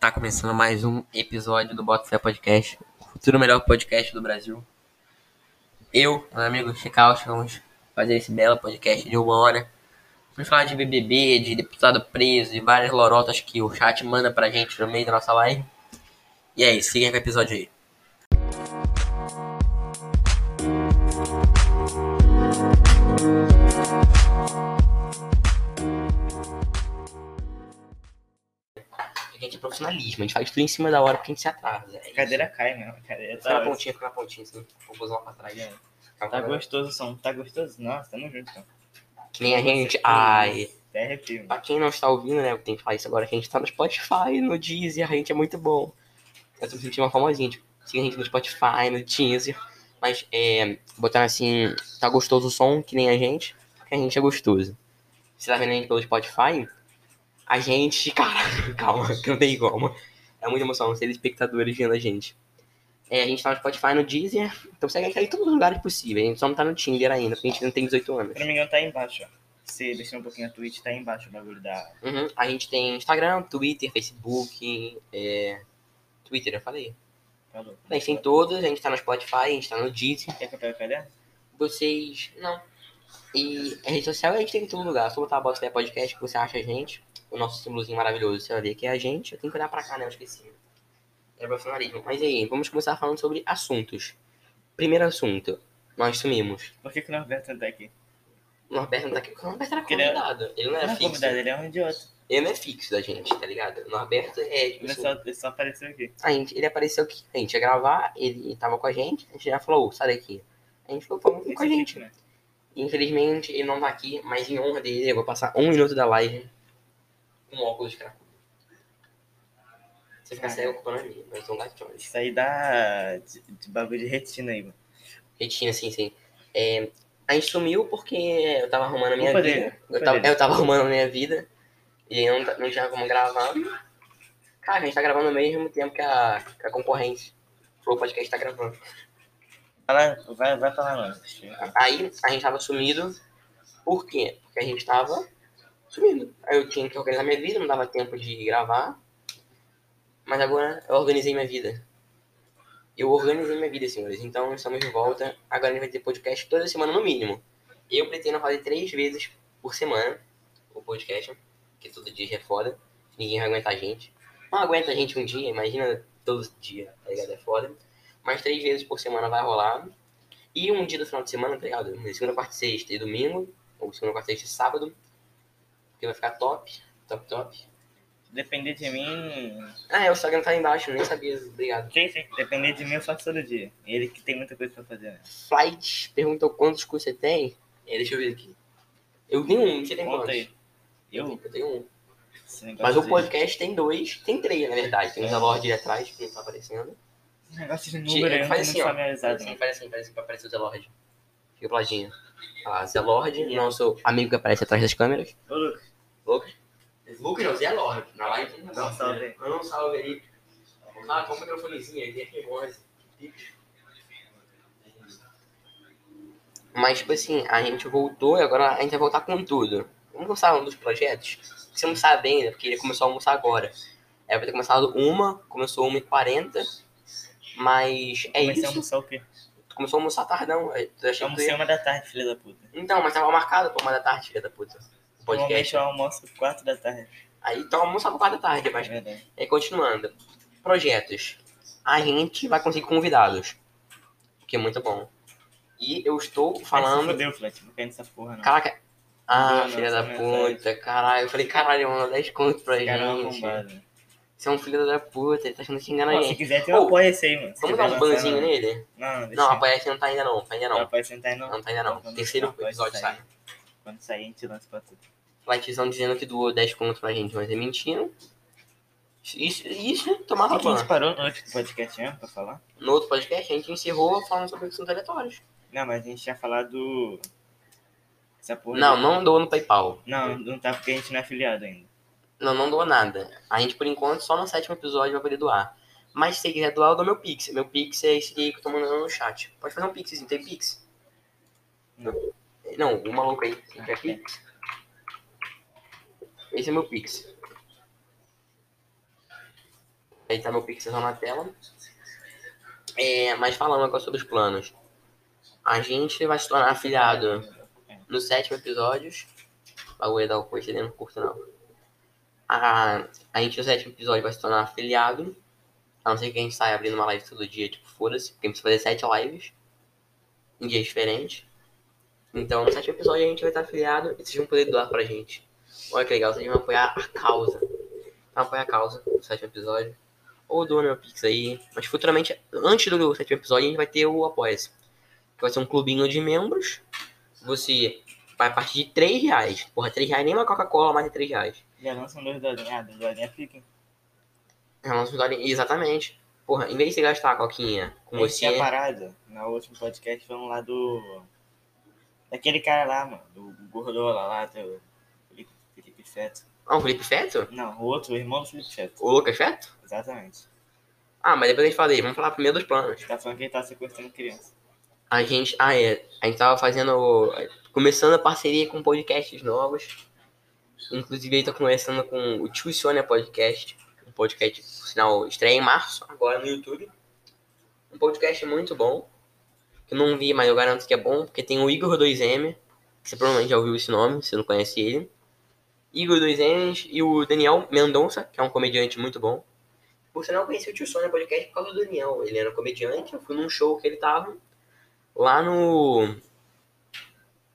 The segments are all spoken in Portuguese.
Tá começando mais um episódio do Bota Fé Podcast, o futuro melhor podcast do Brasil. Eu, meu amigo Chicaus, vamos fazer esse belo podcast de uma hora. Vamos falar de BBB, de deputado preso e várias lorotas que o chat manda pra gente no meio da nossa live. E é isso, siga com o episódio aí. A gente é profissionalismo, a gente faz tudo em cima da hora porque a gente se atrasa. É A cadeira cai mesmo. Cadeira Fica na tá, pontinha, fica na pontinha, assim. Vou usar pra trás. É. Tá na- gostoso o som. Tá gostoso? Nossa, tamo junto. Então. Que nem a gente. Ai. Até arrepio. Pra quem não está ouvindo, né? Eu tenho que falar isso agora, que a gente tá no Spotify, no Deezer, a gente é muito bom. Eu tô me sentindo uma famosinha, tipo, siga a gente no Spotify, no Deezer. Mas, é, botando assim, tá gostoso o som, que nem a gente, porque a gente é gostoso. Você tá vendo a gente pelo Spotify? A gente, cara, calma, que não tem como. É muita emoção, ser espectadores vendo a gente. É, a gente tá no Spotify, no Deezer, então segue a gente em todos os lugares possíveis. A gente só não tá no Tinder ainda, porque a gente não tem 18 anos. Se não me engano, tá aí embaixo, ó. Se deixar um pouquinho a Twitch, tá aí embaixo o bagulho da. Uhum. A gente tem Instagram, Twitter, Facebook, é... Twitter, eu falei. Falou. A gente tem todos, a gente tá no Spotify, a gente tá no Deezer. Quer que eu pegue o caderno? Vocês, não. E a rede social a gente tem em todo lugar. Só botar a Bota Fé Podcast que você acha a gente. O nosso símbolozinho maravilhoso, você vai ver que é a gente. Eu tenho que olhar pra cá, né? Eu esqueci. É profissionalismo. Mas aí, vamos começar falando sobre assuntos. Primeiro assunto. Nós sumimos. Por que, que o Norberto não tá aqui? O Norberto não tá aqui porque o Norberto era Porque ele é- convidado. Ele não Não era é fixo. convidado, ele é um idiota. Ele não é fixo da gente, tá ligado? O Norberto é, tipo Ele assim, só, ele só apareceu aqui. A gente, ele apareceu aqui, a gente ia gravar, ele tava com a gente, a gente já falou, "Ô, sai daqui. A gente ficou falando com a gente. aqui, né? Infelizmente, ele não tá aqui, mas em honra dele, eu vou passar um minuto da live com óculos de cracudo. Você fica cego ocupando a minha, mas são gatilhos. Isso aí dá de, de bagulho de retina aí, mano. Retina, sim, sim. É, a gente sumiu porque eu tava arrumando a minha Culpa vida. Eu tava, eu tava arrumando a minha vida e não, não tinha como gravar. Cara, a gente tá gravando ao mesmo tempo que a, que a concorrência. O Podcast tá gravando. Fala, vai, vai falar, mano. Aí a gente tava sumido. Por quê? Porque a gente tava sumido. Aí eu tinha que organizar minha vida, não dava tempo de gravar. Mas agora eu organizei minha vida. Eu organizei minha vida, senhores. Então estamos de volta. Agora a gente vai ter podcast toda semana no mínimo. Eu pretendo fazer três vezes por semana o podcast. Porque todo dia é foda. Ninguém vai aguentar a gente. Não aguenta a gente um dia, imagina todo dia, tá ligado? É foda. Mas três vezes por semana vai rolar. E um dia do final de semana, tá ligado? Segunda, quarta, sexta e domingo. Ou segunda, quarta, sexta e sábado. Porque vai ficar top. Top, top. Depender de mim. Ah, é, o Instagram tá aí embaixo, nem sabia. Obrigado. Sim, sim. Depender de mim, eu faço todo dia. Ele que tem muita coisa pra fazer, né? Flight perguntou quantos cursos você tem. É, deixa eu ver aqui. Eu tenho um, você tem Conta quantos? aí. Eu? Eu tenho um. Mas o de- podcast tem dois. Tem três, na verdade. Tem um da Lorde atrás, que não tá aparecendo. Esse negócio de número aí, eu não tô faz assim, ó. familiarizado, não. assim, faz assim, faz assim pra aparecer o Zé Lorde. Fica pro ladinho. Olha lá, Zé Lorde, nosso amigo que aparece atrás das câmeras. Ô, Lucas. Lucas? Lucas não, Zé Lorde. Na live tem Dá salve. Manda um salve aí. Ah, compra o microfonezinho aí, tem aqui voz. Mas, tipo assim, a gente voltou e agora a gente vai voltar com tudo. Vamos começar um dos projetos? Você não sabe ainda, porque ele começou a almoçar agora. Era pra ter começado uma, começou 1h40, mas é Comecei a isso. almoçar o quê? Começou a almoçar tardão. Eu achei que tu Almocei ia... uma da tarde, filha da puta. Então, mas tava marcado pra uma da tarde, filha da puta. O Normalmente podcast. eu almoço 4 da tarde. Aí então almoçar por 4 da tarde, É mas verdade. É, continuando. Projetos. A gente vai conseguir convidados. O que é muito bom. E eu estou falando. fudeu, Flat. Não quer nessa porra, não. Caraca. Ah, Não, não, filha da essa puta, caralho. Eu falei, caralho, mano, 10 contos pra é gente. Você é um filho da puta, ele tá achando que engana Pô, se quiser, tem um Ô, apoia esse aí, mano. Se Vamos dar um banzinho não. nele? Não, deixa. Não, apoia ainda não tá ainda não, tá ainda Não, não. apoia sentar aí, não. Não tá ainda não. Terceiro episódio sai. Quando sair, a gente lança pra tudo. Lightzão dizendo que doou 10 contos pra gente, mas é mentira. Isso, isso tomava que a gente parou no outro podcast mesmo pra falar? No outro podcast a gente encerrou falando sobre assuntos aleatórios. Não, mas a gente tinha falado. Essa porra. Não, não doou no PayPal. Não, não tá porque a gente não é afiliado ainda. Não, não doou nada. A gente, por enquanto, só no sétimo episódio vai poder doar. Mas se você quiser doar, eu dou meu Pix. Meu Pix é esse que eu tô mandando no chat. Pode fazer um Pix, tem Pix? Não. Não, o maluco aí. Quer Pix? Esse é meu Pix. Aí tá meu pixel na tela. É, mas falando agora sobre os planos. A gente vai se tornar afiliado no sétimo episódio. O bagulho da coisa não curto não. A, a gente no sétimo episódio vai se tornar afiliado. A não ser que a gente saia abrindo uma live todo dia, tipo, foda-se. Porque a gente vai fazer sete lives. Em dias diferentes. Então, no sétimo episódio a gente vai estar afiliado e vocês vão poder doar pra gente. Olha que legal, vocês vão apoiar a causa. Vão apoiar a causa no sétimo episódio. Ou doa meu Pix aí. Mas futuramente, antes do sétimo episódio, a gente vai ter o Apoia-se. Que vai ser um clubinho de membros. Você vai a partir de 3 reais. Porra, 3 reais nem uma Coca-Cola, mais de 3 reais. Já lançam dois dolinhos. Ah, dois dolinhos fiquem. É uma novidade- Exatamente. Porra, em vez de você gastar a coquinha com A você. tinha parado. No último podcast falando lá do. Daquele cara lá, mano. Do Gordola lá, do Feto. Ah, o Felipe Feto? Não, o outro, o irmão do Felipe Feto. O Lucas Feto? Exatamente. Ah, mas depois a gente fala dele. Vamos falar primeiro dos planos. Tá falando que ele tá sequestrando criança. A gente. Ah, é. A gente tava fazendo. Começando a parceria com podcasts novos. Inclusive, ele tá conversando com o Tio Sônia Podcast. Um podcast, por sinal, estreia em março, agora no YouTube. Um podcast muito bom. Que eu não vi, mas eu garanto que é bom, porque tem o Igor 2M. Que você provavelmente já ouviu esse nome, se não conhece ele. Igor 2M e o Daniel Mendonça, que é um comediante muito bom. Por sinal, eu conheci o Tio Sônia Podcast por causa do Daniel. Ele era um comediante, eu fui num show que ele tava lá no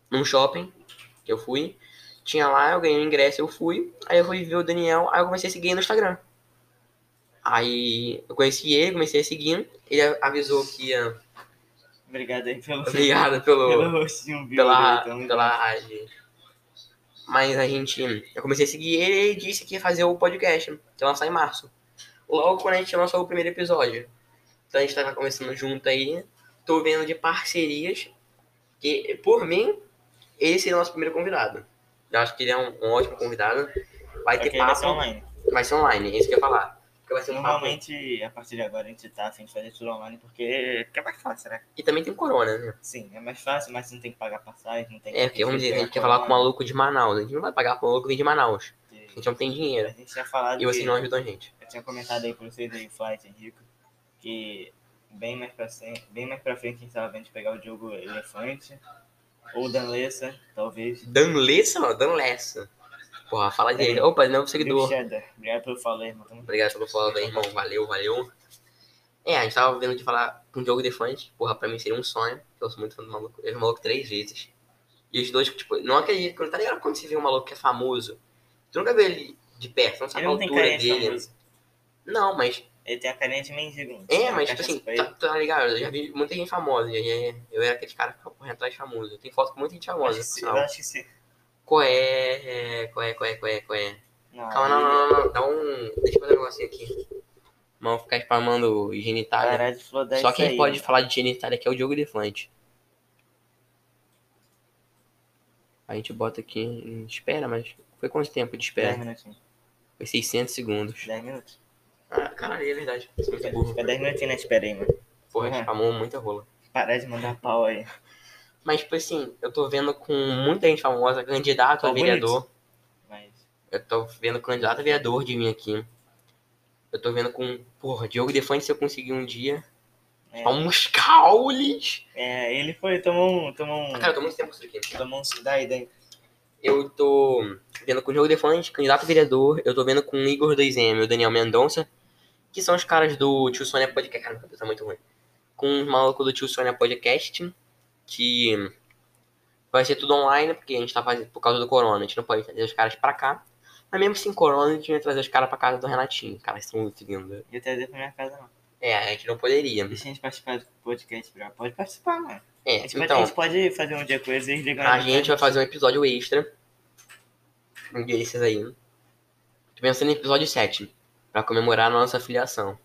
num shopping que eu fui. Tinha lá, eu ganhei o ingresso, eu fui. Aí eu fui ver o Daniel, aí eu comecei a seguir ele no Instagram. Aí eu conheci ele, comecei a seguir. Ele avisou que ia. Obrigado aí pelo. Obrigado Pelo pelo, rostinho viu pela, tamo pela rádio. Mas a gente. Eu comecei a seguir ele e ele disse que ia fazer o podcast, que ia lançar em março. Logo quando a gente lançou o primeiro episódio. Então a gente tava começando junto aí. Tô vendo de parcerias. Que, por mim, esse é o nosso primeiro convidado. Eu acho que ele é um, um ótimo convidado. Vai Só ter que ele vai papo. ser online. Vai ser online, é isso que eu ia falar. Porque vai ser um papo. Normalmente, a partir de agora, a gente tá sem fazer tudo online porque, é mais fácil, né? E também tem corona, né? Sim, é mais fácil, mas você não tem que pagar passagem, não tem É, porque vamos dizer, a gente quer falar com o maluco de Manaus. A gente não vai pagar com o maluco de Manaus. A gente não tem A dinheiro. gente tinha falado E vocês que- não ajudam a gente. Eu tinha comentado aí pra vocês aí, Flight Henrique, que bem mais pra frente, bem mais pra frente a gente tava vendo de pegar o jogo Elefante ou Danlessa, talvez. Danlessa, mano, Danlessa. Porra, fala dele. É. Opa, novo Bill seguidor. Obrigado pelo follow, irmão. Obrigado pelo follow aí, irmão. Valeu, valeu. É, a gente tava vendo de falar com um jogo de fãs. Porra, pra mim seria um sonho. Eu sou muito fã do maluco. Eu vi o maluco três vezes. E os dois, tipo, não acredito. Quando tá ligado quando você vê um maluco que é famoso? Tu nunca vê ele de perto, não sabe Ele a não tem altura de dele. famoso. Não, mas. Ele tem a carinha de mendigo. É, mas tipo assim, tá, tá ligado? Eu já vi muita gente famosa. E aí eu era aquele cara que ficava correndo atrás de famoso. Eu tenho foto com muita gente famosa. Eu acho que sim. Qual é? Qual é? Qual é? É? É? Não, Calma, não, não, não, não. Dá um. Deixa eu fazer um negocinho aqui. Vamos ficar spamando genitália. Parar de flodar Só quem aí, pode mano. falar de genitália aqui é o Diogo Defante. A gente bota aqui em espera, mas foi quanto tempo de 10 espera? minutinhos. Foi 600 segundos. 10 minutos. Ah, caralho, é verdade. É. Fica 10 minutinhos na espera aí, mano. Porra, Uhum. spamou muita rola. Parar de mandar pau aí. Mas, tipo assim, eu tô vendo com muita gente famosa, candidato a vereador. Mas. Eu tô vendo candidato a vereador de mim aqui. Eu tô vendo com, porra, Diogo Defante se eu conseguir um dia. É, caules! é, ele foi, tomou um. Tomou um. Cara, eu tô muito tempo com isso aqui. Tomou um. Daí, daí. Eu tô vendo com o Diogo Defante, candidato a vereador. Eu tô vendo com o Igor 2M e o Daniel Mendonça, que são os caras do Tio Sônia Podcast. Cara, meu tá muito ruim. Com os malucos do Tio Sônia Podcast, que vai ser tudo online, porque a gente tá fazendo por causa do corona. A gente não pode trazer os caras pra cá. Mas mesmo sem corona, a gente vai trazer os caras pra casa do Renatinho. Cara, eles são muito lindos. Ia trazer pra minha casa, não. É, a gente não poderia. Deixa a gente participar do podcast, bro. Pode participar, mano. A É, gente, pode, a então, gente pode fazer um dia com eles e ligam a gente vai fazer um episódio extra. Um desses aí. Tô pensando em episódio 7. Pra comemorar a nossa ser.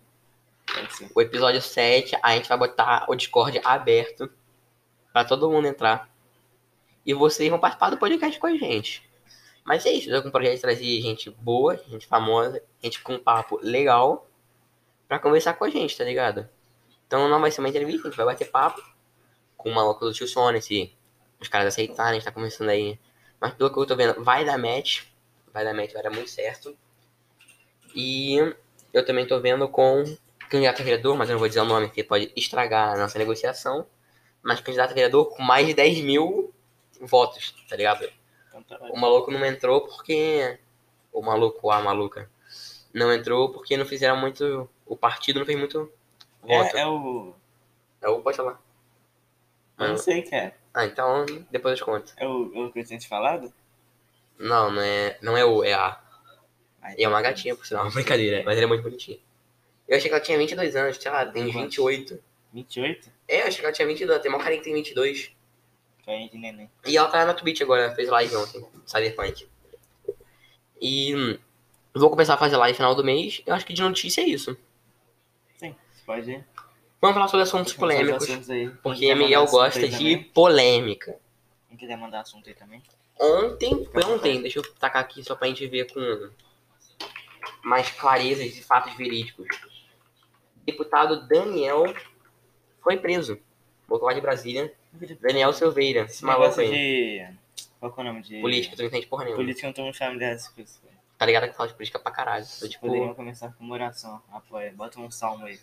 O episódio 7, a gente vai botar o Discord aberto. Pra todo mundo entrar. E vocês vão participar do podcast com a gente. Mas é isso, eu com um projeto de trazer gente boa, gente famosa, gente com um papo legal. Pra conversar com a gente, tá ligado? Então não vai ser uma entrevista, a gente vai bater papo. Com o maluco do tio Sony, se os caras aceitarem, a gente tá começando aí. Mas pelo que eu tô vendo, vai dar match. Vai dar match, vai dar muito certo. E eu também tô vendo com candidato a vereador, mas eu não vou dizer o nome, porque pode estragar a nossa negociação. Mas candidato a vereador com mais de 10 mil votos, tá ligado? Então tá O maluco não entrou porque. O maluco, a maluca. Não entrou porque não fizeram muito. O partido não fez muito voto. É, é o. Eu, pode falar. Eu não sei o que é. Ah, então depois eu te conto. É o, é o que eu tinha te falado? Não, não é, não é o, é a. Ai, E é uma gatinha, por sinal, brincadeira, mas ela é muito bonitinha. Eu achei que ela tinha 22 anos, sei lá, tem Quantos? 28. 28? É, achei que ela tinha 22, tem uma carinha que tem 22. Carinha de neném. E ela tá na Twitch agora, fez live ontem, Cyberpunk. E hum, vou começar a fazer live no final do mês, eu acho que de notícia é isso. Sim, você pode ir. Vamos falar sobre assuntos polêmicos, assuntos porque mandar Miguel gosta de também. polêmica. Quem quiser mandar assunto aí também. Ontem, foi ontem, deixa eu tacar aqui só pra gente ver com mais clarezas de fatos verídicos. Deputado Daniel foi preso. Vou falar de Brasília. Daniel Silveira, esse maluco aí. de. Qual que é o nome de. Política, tu não entende porra nenhuma. Política eu não tô muito familiar dessas coisas. Tá ligado que fala de política pra caralho. Eu, tipo, Poderiam começar com uma oração. Apoia. Bota um salmo aí.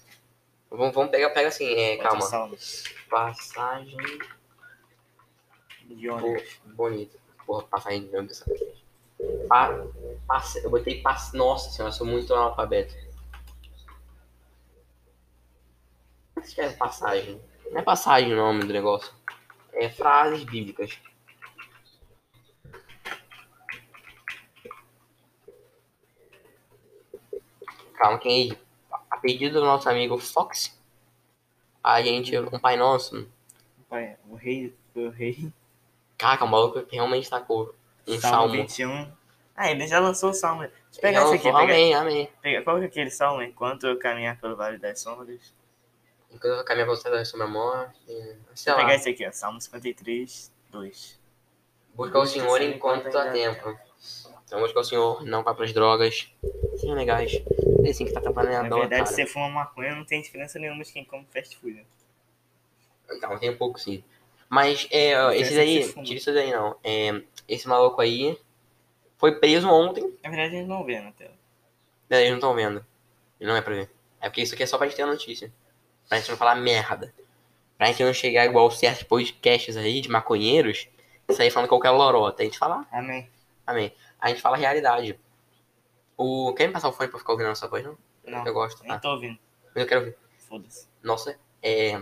vamos, vamos pegar, pega assim, é, Bota um calma. salmo. Passagem De bo- ônibus. bonita. Porra, passagem de ônibus. Pa, eu botei passe. Nossa senhora, eu sou muito analfabeto. É que escreve passagem? Não é passagem o nome do negócio. É frases bíblicas. Calma, quem é? A pedido do nosso amigo Fox, a gente, um pai nosso, Pai, o rei. O rei. Caraca, o maluco realmente tacou um salmo, salmo. 21. Ah, ele já lançou o salmo. Deixa eu pegar esse aqui. Amém, amém. pega, qual que é aquele salmo? Enquanto eu caminhar pelo vale das sombras. Enquanto eu caminho pra você da sombra morte. Sei Vou lá. pegar esse aqui, ó. Salmo 53, 2. Buscar o Senhor enquanto há tempo. Então buscar o Senhor, não vá pras drogas. Sejam legais. É assim que tá Na a dor, verdade, se você fuma maconha, não tem diferença nenhuma de quem come fast food. né? Então, tem um pouco sim. Mas, é, ó, Não esse tem daí, esse fumo. tira isso daí não. É, esse maluco aí foi preso ontem. Na verdade, a gente não vê na tela. É, Eles não estão vendo. Não é pra ver. É porque isso aqui é só pra gente ter a notícia. Pra gente não falar merda. Pra gente não chegar igual certos podcasts aí de maconheiros sair falando qualquer lorota. A gente fala, Amém. amém. A gente fala a realidade. O... Quer me passar o fone pra ficar ouvindo a nossa voz, não? Não, Eu gosto. nem Ah, tô ouvindo. mas eu quero ouvir. Foda-se. Nossa, é...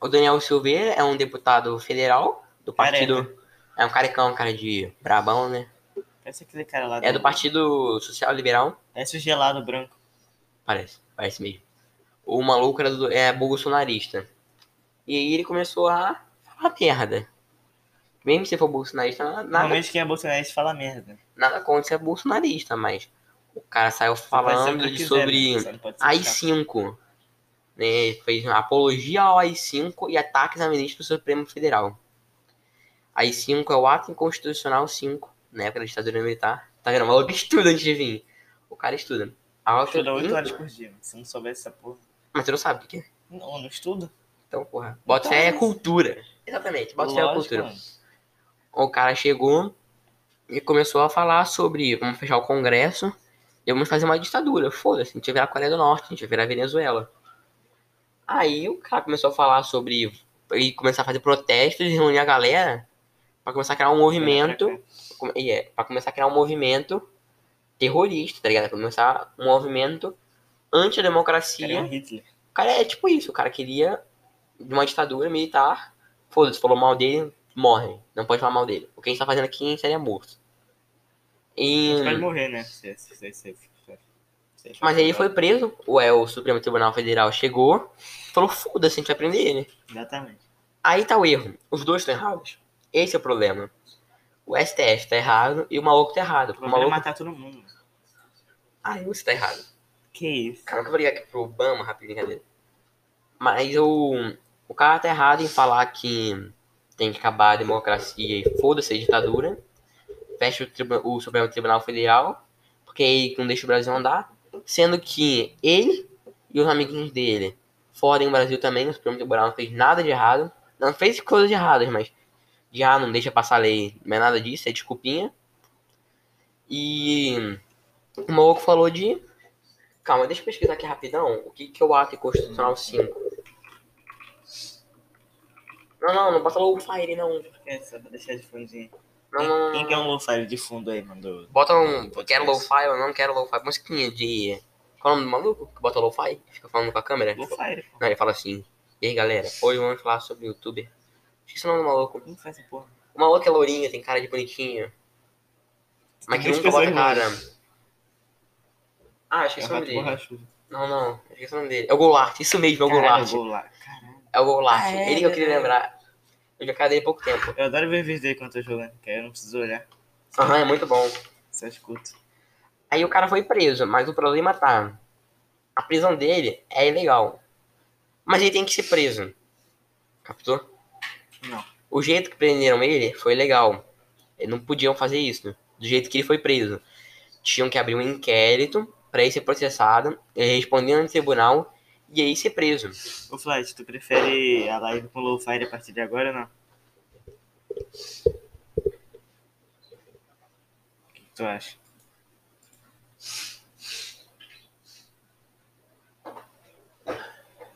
O Daniel Silveira é um deputado federal do partido... É um carecão, cara de brabão, né? Parece aquele cara lá. É do Partido Social Liberal. Parece o gelado branco. Parece, parece mesmo. O maluco era do, é bolsonarista. E aí ele começou a falar merda. Mesmo se for bolsonarista, nada, Normalmente quem é bolsonarista fala merda. nada contra ser bolsonarista, mas o cara saiu falando de sobre né? Você não pode ser chato. AI-5. Né? Fez uma apologia ao AI-5 e ataques a ministro do Supremo Federal. AI-5 é o ato inconstitucional 5, na época da ditadura militar. Tá vendo? O maluco estuda antes de vir. O cara estuda. Estuda 8 horas por dia. Se não soubesse essa porra. Mas tu não sabe o que é. Não, não estuda. Então, porra. Bota Então, fé é cultura. Exatamente, bota fé é cultura. mano. O cara chegou e começou a falar sobre vamos fechar o Congresso e vamos fazer uma ditadura. Foda-se, a gente vai virar a Coreia do Norte, a gente vai virar a Venezuela. Aí o cara começou a falar sobre. e começar a fazer protestos e reunir a galera pra começar a criar um movimento. É, pra começar a criar um movimento terrorista, tá ligado? Pra começar um movimento anti-democracia. Cara, é um Hitler. O cara é tipo isso, o cara queria de uma ditadura militar. Foda-se, falou mal dele, morre. Não pode falar mal dele. O que a gente tá fazendo aqui seria morto. E... Pode morrer, né? Se, se, se, Mas aí ele foi preso, o, é, o Supremo Tribunal Federal chegou, falou, foda-se, a gente vai prender ele. Exatamente. Aí tá o erro. Os dois estão errados. Esse é o problema. O STF tá errado e o maluco tá errado. O O maluco... matar todo mundo. Ai, você tá errado. Que isso? Cara, eu vou ligar aqui pro Obama, rapidinho, cadê? Mas o, o cara tá errado em falar que tem que acabar a democracia e foda-se a ditadura. Fecha o, tribu- o Supremo Tribunal Federal, porque aí que não deixa o Brasil andar. Sendo que ele e os amiguinhos dele fodem o Brasil também. O Supremo Tribunal não fez nada de errado. Não fez coisas erradas, mas já não deixa passar lei. Não é nada disso, é desculpinha. E o maluco falou de Calma, deixa eu pesquisar aqui rapidão. O que, que é o ato constitucional 5? Não, não, não bota low fire, não. É, só pra deixar de fundinho. Não, não, não. Quem quer um low-fi de fundo aí, mandou? Bota um. Quero lo-fi ou não quero lo-fi. Musiquinha de. Qual é o nome do maluco que bota lo-fi? Fica falando com a câmera? Low-fi, pô. Não, ele fala assim. E aí, galera, hoje vamos falar sobre o youtuber. Esqueci o nome do maluco. Quem faz essa porra? O maluco é lourinho, tem cara de bonitinho. Mas que nunca bota cara. Ah, É esqueci o o nome dele. borrachudo. Não, não, esqueci o nome dele. É o Goulart, isso mesmo, é o Caralho, Goulart. gol lá. Caralho. É o Goulart. Ah, é, ele que eu queria é. lembrar. Eu já cadei há pouco tempo. Eu adoro ver vídeo dele quando eu tô jogando, que aí eu não preciso olhar. Aham, é muito bom. Só escuto. Aí o cara foi preso, mas o problema tá. A prisão dele é ilegal. Mas ele tem que ser preso. Captou? Não. O jeito que prenderam ele foi legal. Eles não podiam fazer isso. Do jeito que ele foi preso. Tinham que abrir um inquérito pra ele ser processado, ele responder no tribunal e aí ser preso. Ô Flight, tu prefere a live com low-fi a partir de agora ou não? O que, que tu acha?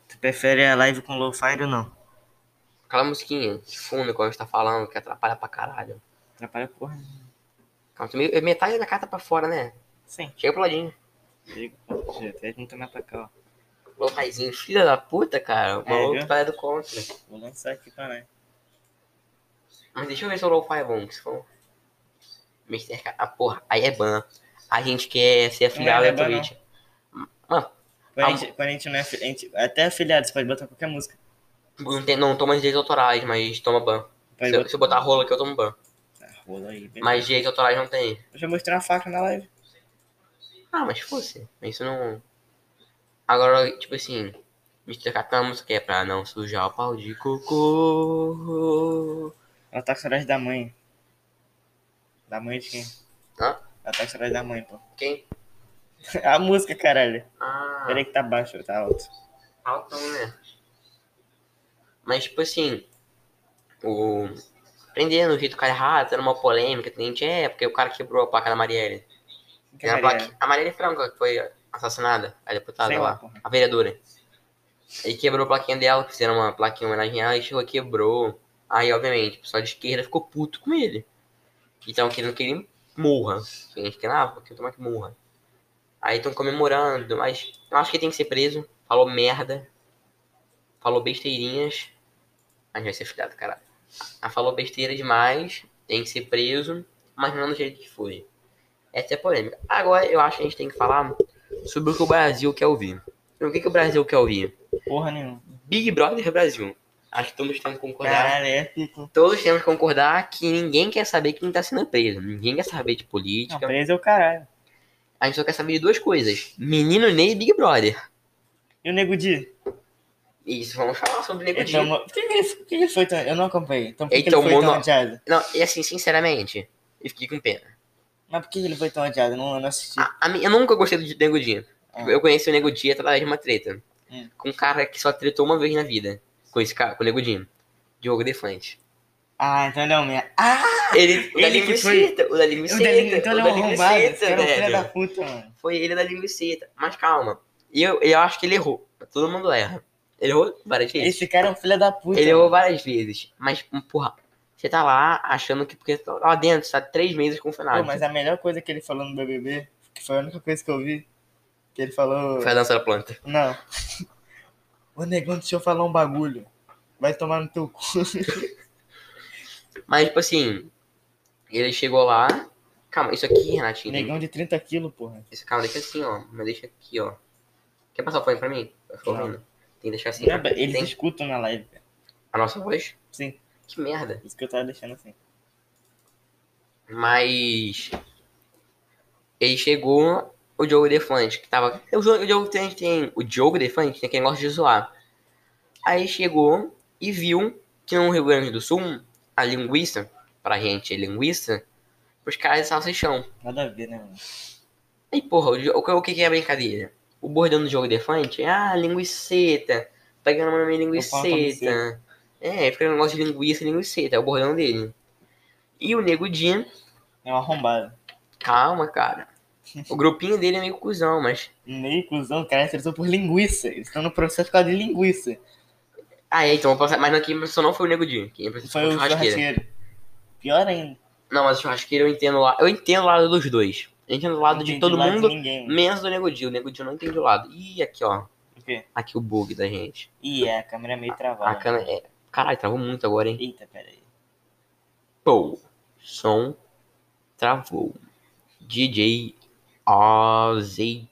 Tu prefere a live com low-fi ou não? Aquela musiquinha de fundo quando a gente tá falando, que atrapalha pra caralho. Atrapalha porra. Calma, Metade da carta pra fora, né? Sim. Chega pro ladinho. Até não pra cá, ó. Lofaizinho, filha da puta, cara. O É, maluco tá do contra. Vou lançar aqui pra nós. Mas deixa eu ver se o Lo-Fi é bom, que se for. Mr. K. Ah, porra, aí é ban. A gente quer ser afiliado é da não. Twitch. Mano, Quando a, gente, quando a gente não é. afili- a gente- até afiliado, você pode botar qualquer música. não, tem, não toma direitos autorais, mas toma ban. Se, eu- botar. se eu botar rola aqui, eu tomo ban. Ah, rola aí, beleza. Mas direitos autorais não tem. Eu já mostrei uma faca na live. Ah, mas fosse. Isso não. Agora, tipo assim. Mr. Música que é pra não sujar o pau de cocô. Ela tá com saudade da mãe. Da mãe de quem? Hã? Ela tá com saudade da mãe, pô. Quem? A música, caralho. Ah. Peraí que tá baixo, tá alto. Altão, né? Mas, tipo assim, o. Prendendo o jeito do cara errado, tendo uma polêmica, tem gente, é, porque o cara quebrou a placa da Marielle. Que é a, placa, a Marielle Franco, que foi assassinada, a deputada Sei lá, lá, a vereadora. Ele quebrou a plaquinha dela, fizeram uma plaquinha em homenagem a ela, e chegou e quebrou. Aí, obviamente, o pessoal de esquerda ficou puto com ele. Então, querendo que ele morra. A gente quer, ah, eu tomar que morra. Aí estão comemorando, mas eu acho que ele tem que ser preso. Falou merda. Falou besteirinhas. A gente vai ser filhado, cara. Ah, falou besteira demais. Tem que ser preso. Mas não do jeito que foi. Essa é a polêmica. Agora eu acho que a gente tem que falar sobre o que o Brasil quer ouvir. O que, que o Brasil quer ouvir? Porra nenhuma. Big Brother Brasil. Acho que todos temos que concordar. Caralho, é pico. Todos temos que concordar que ninguém quer saber quem tá sendo preso. Ninguém quer saber de Não, política. preso é o caralho. A gente só quer saber de duas coisas: Menino Ney e Big Brother. E o Nego Di? Isso, vamos falar sobre o Nego Ele Di. tomou... Por que que ele, por que ele foi tão... Eu não acompanhei. Então por que Ele que ele foi tomou tão no-? Não, e assim, sinceramente, eu fiquei com pena. Mas por que ele foi tão odiado? Eu não, eu não assisti. A, a eu nunca gostei do Nego Di. Ah. Eu conheci o Nego Di através de uma treta. Hum. Com um cara que só tretou uma vez na vida. Com esse cara, com o Nego Di. Diogo Defante. Ah, então ele é um merda. Ah! Ele, o da Ele foi- o da linguiceta, o dele, então o ele é da um arrombado. É filho da puta, mano. Foi ele da linguiceta. Mas calma. E eu, eu acho que ele errou. Todo mundo erra. Ele errou várias vezes. Esse cara é um filho da puta. Ele errou várias vezes. Mas, porra, você tá lá achando que porque tá lá dentro, você tá três meses confinado. Pô, mas a melhor coisa que ele falou no BBB, que foi a única coisa que eu vi, que ele falou... Foi a dança da planta. Não. Ô, negão, deixa eu falar um bagulho. Vai tomar no teu cu. Mas, tipo assim, ele chegou lá. Calma, isso aqui, Renatinho. tem- negão de 30 quilos, porra. Isso, calma, deixa assim, ó. Mas deixa aqui, ó. Quer passar o fone pra mim? Ouvindo. Tem que deixar assim. Não, eles Tem escutam na live, a nossa voz? Sim, Que merda. isso que eu tava deixando assim. Mas. Ele chegou. O Diogo Defante, que tava. O Diogo, o Diogo tem. O Diogo Defante tem aquele negócio de zoar. Aí chegou e viu que no Rio Grande do Sul, a linguiça, pra gente é linguiça, os caras é salsichão. Nada a ver, né, mano? Aí, porra, o, o, o que que é a brincadeira? O bordão do Diogo Defante é, ah, linguiceta. Pegando uma minha linguiceta. É, fica um negócio de linguiça, linguiceta, é o bordão dele. E o Nego Di, É um arrombado. calma, cara. O grupinho dele é meio cuzão, mas. Meio cuzão, cara estressou por linguiça. Eles estão no processo por causa de linguiça. Ah, é, então vou passar. Mas não, quem processou não foi o Nego Di. Quem processou Foi o churrasqueiro. Pior ainda. Não, mas o churrasqueiro eu entendo lá. Eu entendo o lado dos dois. Eu entendo o lado de todo lado de mundo, ninguém. menos do Nego Di. O Nego Di não entende o lado. Ih, aqui, ó. O quê? Aqui o bug da gente. Ih, é, a câmera é meio A travada. câmera. É... Caralho, travou muito agora, hein? Eita, peraí. Pô, som travou. DJ Azeitona.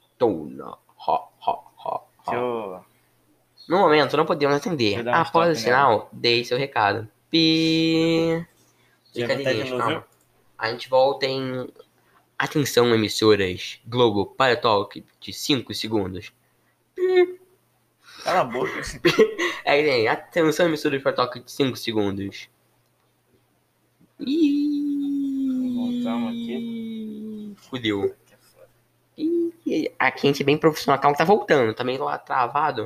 Ho, ho, ho, ho. No momento, não podemos atender. um Após o sinal, dei seu recado. Pi. Brincadeirinhas, de novo, calma. A gente volta em. Atenção, emissoras. Globo para Talk de 5 segundos. Cala a boca. É, tem. Atenção, emissoras para Talk de 5 segundos. Voltamos aqui. Fudeu. Ih, aqui a gente é bem profissional. Calma que tá voltando. Tá meio lá travado.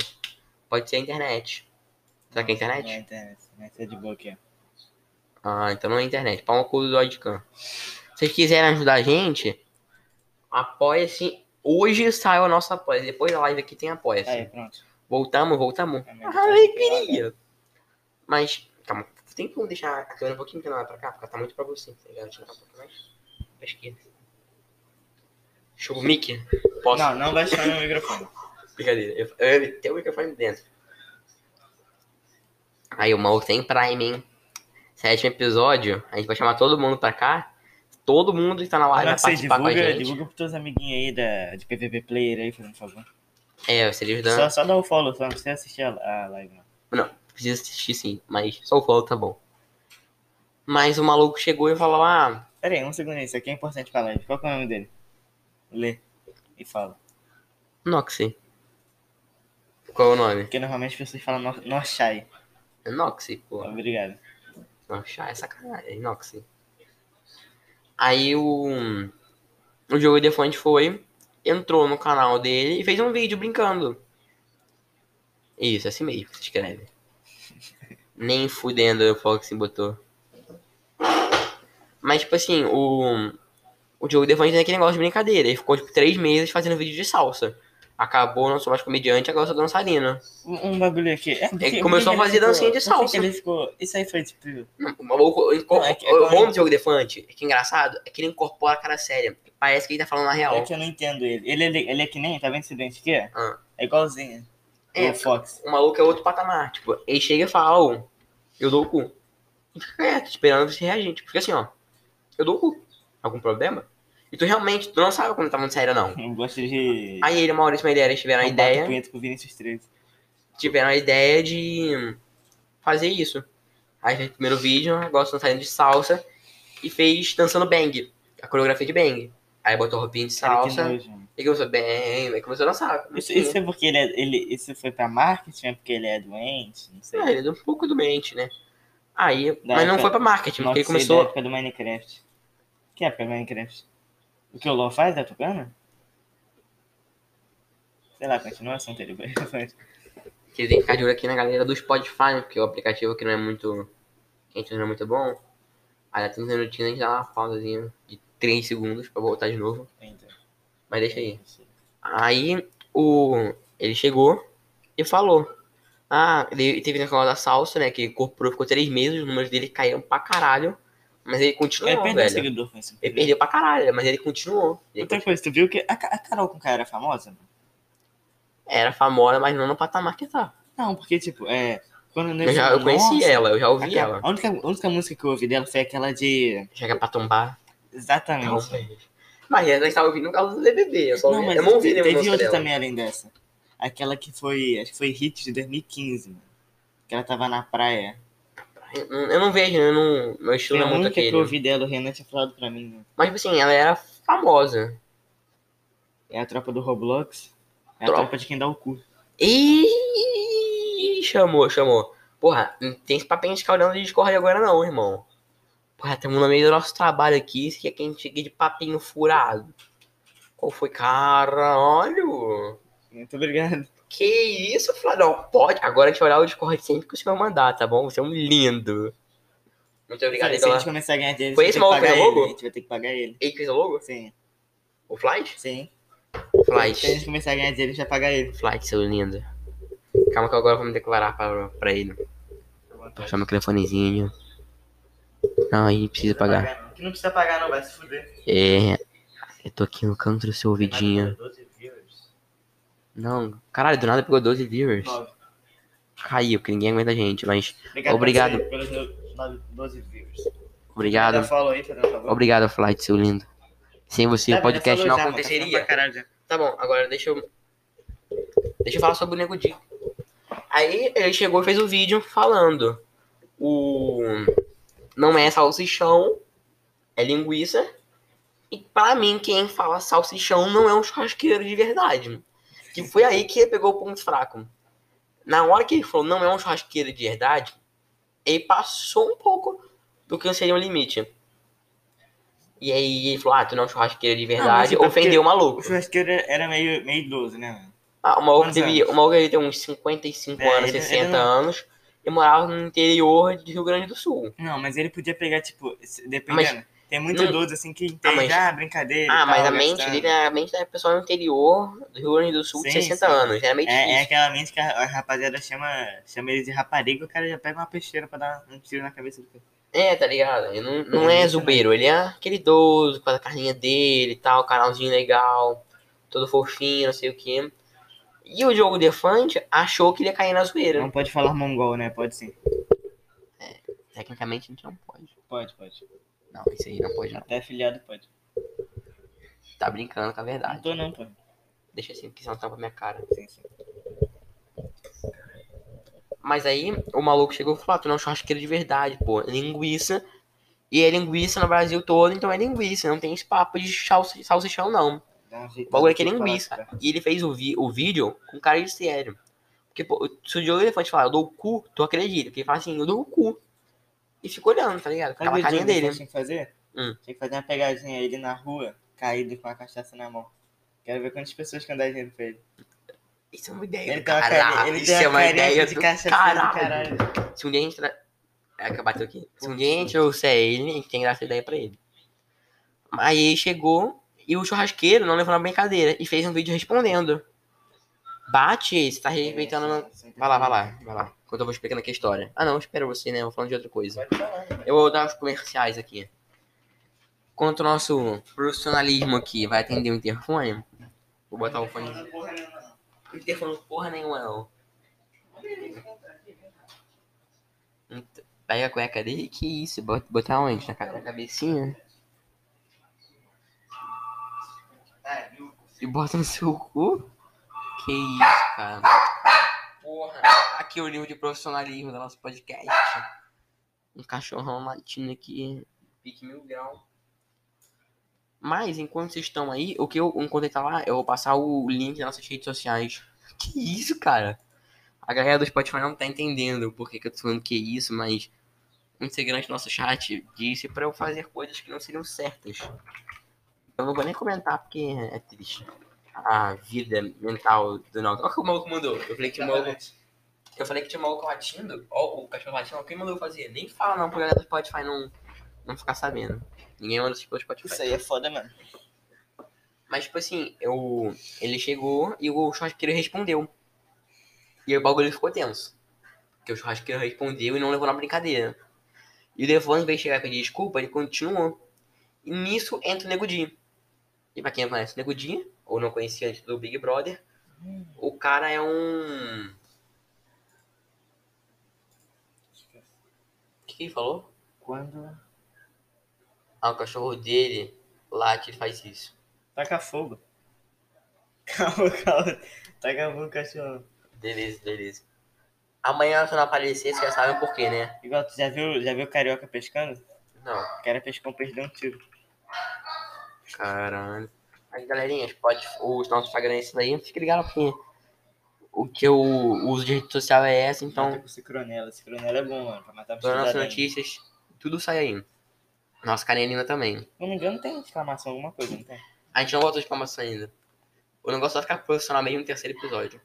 Pode ser a internet. Será que é a internet? Não é internet. Internet é de boa aqui, ó. Ah, então não é internet. Pau no cu do Dodcam. Se vocês quiserem ajudar a gente, apoia-se. Hoje saiu a nossa apoia. Depois da live aqui tem apoia-se. Aí, pronto. Voltamos, voltamos. É. Alegria. Mas, calma. Tem como deixar a câmera um pouquinho inclinada pra cá? Porque ela tá muito pra você. Tá ligado? Tirar um pouco mais pra esquerda. Show o mic? Posso? Não, não vai chamar no microfone. Brincadeira. Eu, eu ter o microfone dentro. Aí o maluco tem Prime, hein? Sétimo episódio. A gente vai chamar todo mundo pra cá. Todo mundo que tá na live vai que participar com a divulga, gente. divulga pros teus amiguinhos aí da, de PVP Player aí, fazendo favor. É, você ajudando. Só, só dá o follow, só não precisa assistir a, a live, não. Não, precisa assistir sim, mas só o follow tá bom. Mas o maluco chegou e falou: Ah, Pera aí, um segundo aí, isso aqui é importante pra live. Qual que é o nome dele? Lê e fala. Noxy. Qual é o nome? Porque normalmente as pessoas falam no. É Noxy, pô. Obrigado. Nossa, é sacanagem, é Noxy. Aí o. O jogo de fonte foi, entrou no canal dele e fez um vídeo brincando. Isso, assim mesmo se escreve. Nem fudendo o Fox botou. Mas, tipo assim, o. O Diogo Defante tem aquele negócio de brincadeira. Ele ficou, tipo, três meses fazendo vídeo de salsa. Acabou, não sou mais comediante, agora sou dançarino. Um, um bagulho aqui. É, porque- Ele começou a fazer dancinha de que salsa. Ele ficou... Isso aí foi tipo. Não, O, o, o, Não, é que- é o como- bom do Diogo Defante é que engraçado é que ele incorpora a cara séria. Parece que ele tá falando na real. É que eu não entendo ele. Ele, ele, ele é que nem, tá vendo esse dente aqui? Ah. É igualzinho. É, o Fox. O maluco é outro patamar. Tipo, ele chega e fala, ó, eu dou o cu. Fica quieto, esperando você reagir. Tipo, fica assim, ó. Eu dou o cu. Algum problema? E tu realmente, tu não sabe quando tá muito sério, não. Eu gosto de. Aí ele e o Maurício Meirelles tiveram a ideia. punheta pro Vinicius 13. Tiveram a ideia de fazer isso. Aí fez o primeiro vídeo, agora dançarino de salsa. E fez dançando bang. A coreografia de bang. Aí botou roupinha de Cara, salsa. mano. E começou bem, aí começou a dançar. Isso, isso é porque ele é. Ele, isso foi pra marketing, é porque ele é doente, não sei. É, ele é um pouco doente, né? Aí, Da mas não época- foi pra marketing, Não porque ele sei da começou. época do Minecraft. Que época do Minecraft? O que o LoL faz, tá tocando? Sei lá, continuação dele. Que ele tem que ficar de olho aqui na galera do Spotify? Porque o aplicativo aqui não é muito. Que a gente não é muito bom. Aí dá 30 minutinhos a gente dá uma pausazinha de 3 segundos pra voltar de novo. Mas deixa aí. Aí o. Ele chegou e falou. Ah, ele teve na canal da salsa, né? Que ele incorporou, ficou 3 meses, os números dele caíram pra caralho. Mas ele continuou, Ele perdeu velho. seguidor. Ele perdeu pra caralho, mas ele continuou. Ele Outra coisa, tu viu que a, a Carol com K era famosa? Era famosa, mas não no patamar que tá. Não, porque, tipo, é. Quando Eu, já, eu conheci Nossa, ela, eu já ouvi aquela- ela. A única, a única música que eu ouvi dela foi aquela de. Chega pra tombar. Exatamente. Mas ela estava ouvindo no caso do BBB. Eu, só Não, ouvi, mas eu não ouvi teve música outra dela. também além dessa. Aquela que foi. Acho que foi hit de 2015, mano. Que ela tava na praia. Eu não- vejo, eu não, meu estilo é muito que aquele. eu ouvi dela, o Renan tinha falado pra mim, né? Mas, tipo assim, ela era famosa. É a tropa do Roblox. É a Tropa. tropa de quem dá o cu. Ih, chamou, chamou. Porra, não tem esse papinho de escaldão de Discord agora não, irmão. Porra, estamos no meio do nosso trabalho aqui, isso aqui é que a gente chega de papinho furado. Qual foi? Caralho! Muito obrigado. Que isso, Flávio? Não, pode. Agora a gente vai olhar o Discord sempre que o senhor mandar, tá bom? Você é um lindo. Muito obrigado aí Se a gente começar a ganhar dinheiro, Foi a gente esse vai ter que maluco que pagar fez o ele. logo? A gente vai ter que pagar ele. Ele fez o logo? Sim. O Flight? Sim. Se a gente Flight. começar a ganhar dinheiro, a gente vai pagar ele. Flight, seu lindo. Calma que agora eu vou me declarar pra, pra ele. Puxar meu telefonezinho. Não, aí precisa pagar. não. Que não precisa pagar, não, vai se fuder. É. Eu tô aqui no canto do seu ouvidinho. 12 viewers. Não, caralho, do nada pegou 12 viewers. Nove. Caiu, porque ninguém aguenta a gente, mas. Obrigado, Obrigado. parceiro, pelos meus nove- 12 viewers. Dá Obrigado. aí, um favor. Obrigado, Flight, seu lindo. Sem você Tá, o podcast não já, tá aconteceria. já. Tá bom, agora deixa eu. Deixa eu falar sobre o Nego Di. Aí ele chegou e fez o vídeo falando. O. Não é salsichão, é linguiça. E pra mim, quem fala salsichão não é um churrasqueiro de verdade. Que foi aí que ele pegou o ponto fraco. Na hora que ele falou não é um churrasqueiro de verdade, ele passou um pouco do que seria o limite. E aí ele falou, ah, tu não é um churrasqueiro de verdade, mas é ofendeu o maluco. O churrasqueiro era meio, meio idoso, né? Ah, o maluco teve. O maluco ele tem uns 55 É, anos, ele- 60 ele não- anos. E morava no interior de Rio Grande do Sul. Não, mas ele podia pegar, tipo, dependendo. Tem muito não- idoso assim que entende, mas- ah, brincadeira. Ah, mas tal, a mente dele é a mente da pessoa no interior do Rio Grande do Sul de Sim, 60 sim. anos. Era meio É, é aquela mente que a, a rapaziada chama, chama ele de rapariga, o cara já pega uma peixeira pra dar um tiro na cabeça do cara. É, tá ligado? Ele não, não É, é zubeiro, ele é aquele idoso, com a carninha dele e tal, canalzinho legal, todo fofinho, não sei o que. E o jogo Defante achou que ele ia cair na zoeira. Não pode falar mongol, né? Pode sim. Tecnicamente a gente não pode. Pode, pode. Não, isso aí não pode não. Até afiliado pode. Tá brincando com a Não verdade. tô não, pô. Deixa assim, porque senão tampa minha cara. Sim, sim. Mas aí o maluco chegou e falou: ah, tu não é um churrasqueiro de verdade, pô. É linguiça. E é linguiça no Brasil todo, então é linguiça. Não tem esse papo de salsi- salsichão, não. O bagulho aqui é falar, linguiça. E ele fez o, vi o vídeo com cara de sério. Porque, pô, se o Diogo Elefante falar, eu dou o cu, tu acredita. Porque ele fala assim, eu dou o cu. E fica olhando, tá ligado? Com aquela o carinha dele. Tinha que fazer? Hum. Tinha que fazer uma pegadinha ele na rua, caído com a cachaça na mão. Quero ver quantas pessoas que andar dinheiro pra ele. Isso é uma ideia Ele do caralho. ele Isso é uma ideia de do cachaça caralho. do caralho. Se um dia a gente... É, que bateu aqui. Se um dia a gente trouxer ele, a gente tem que dar essa ideia pra ele. Aí chegou e o churrasqueiro não levou na brincadeira e fez um vídeo respondendo. Bate, você tá respeitando... É, Vai lá, vai lá, vai lá. Enquanto eu vou explicando aqui a história. Ah, não, espera você, né? Eu vou falando de outra coisa. Né? Eu vou dar os comerciais aqui. Enquanto o nosso profissionalismo aqui vai atender o interfone, vou botar o fone. Não interfone porra nenhuma, não. Então, Pega a cueca dele, que isso? Bota- Botar onde? Na na cabecinha? Viu? E bota no seu cu? Que isso, cara. Porra, aqui é o nível de profissionalismo do nosso podcast. Um cachorrão latindo aqui, pique mil grau. Mas, enquanto vocês estão aí, o que eu, enquanto ele tá lá, eu vou passar o link das nossas redes sociais. Que isso, cara? A galera do Spotify não tá entendendo por que, que eu tô falando que é isso, mas um integrante do nosso chat disse pra eu fazer coisas que não seriam certas. Eu não vou nem comentar porque é triste. A vida mental do Naldo. Olha o que o maluco mandou. Eu falei que tinha um maluco. Eu falei que tinha um maluco latindo. Ó, o cachorro latindo. Quem mandou eu fazer? Nem fala não pro galera do Spotify não, não ficar sabendo. Ninguém manda isso pelo Spotify. Isso aí é foda, mano. Mas, tipo assim, eu, ele chegou e o churrasqueiro respondeu. E o bagulho ficou tenso. Porque o churrasqueiro respondeu e não levou na brincadeira. E o Devon, em vez de chegar e pedir desculpa, ele continuou. E nisso entra o Nego Di. E pra quem não conhece o Nego Di, ou não conhecia antes do Big Brother, o cara é um... O que, que ele falou? Quando Ah, o cachorro dele late, ele faz isso. taca fogo. Calma, calma. Taca fogo, cachorro. Beleza, beleza. Amanhã, se não aparecer, vocês já sabem por quê, né? Igual, tu já viu, já viu carioca pescando? Não. O cara pescou um peixe deu um tiro. Caralho. Mas, galerinha, pode, o nosso Instagram é esse daí. Fica ligado porque o que eu uso de rede social é essa, Então, então com cicronela. Cicronela é bom, mano, pra matar as nossas notícias, tudo sai aí. Nossa canelina também. Se não me engano, tem exclamação alguma coisa, não tem? A gente não voltou de informação ainda. O negócio vai ficar profissional mesmo no terceiro episódio.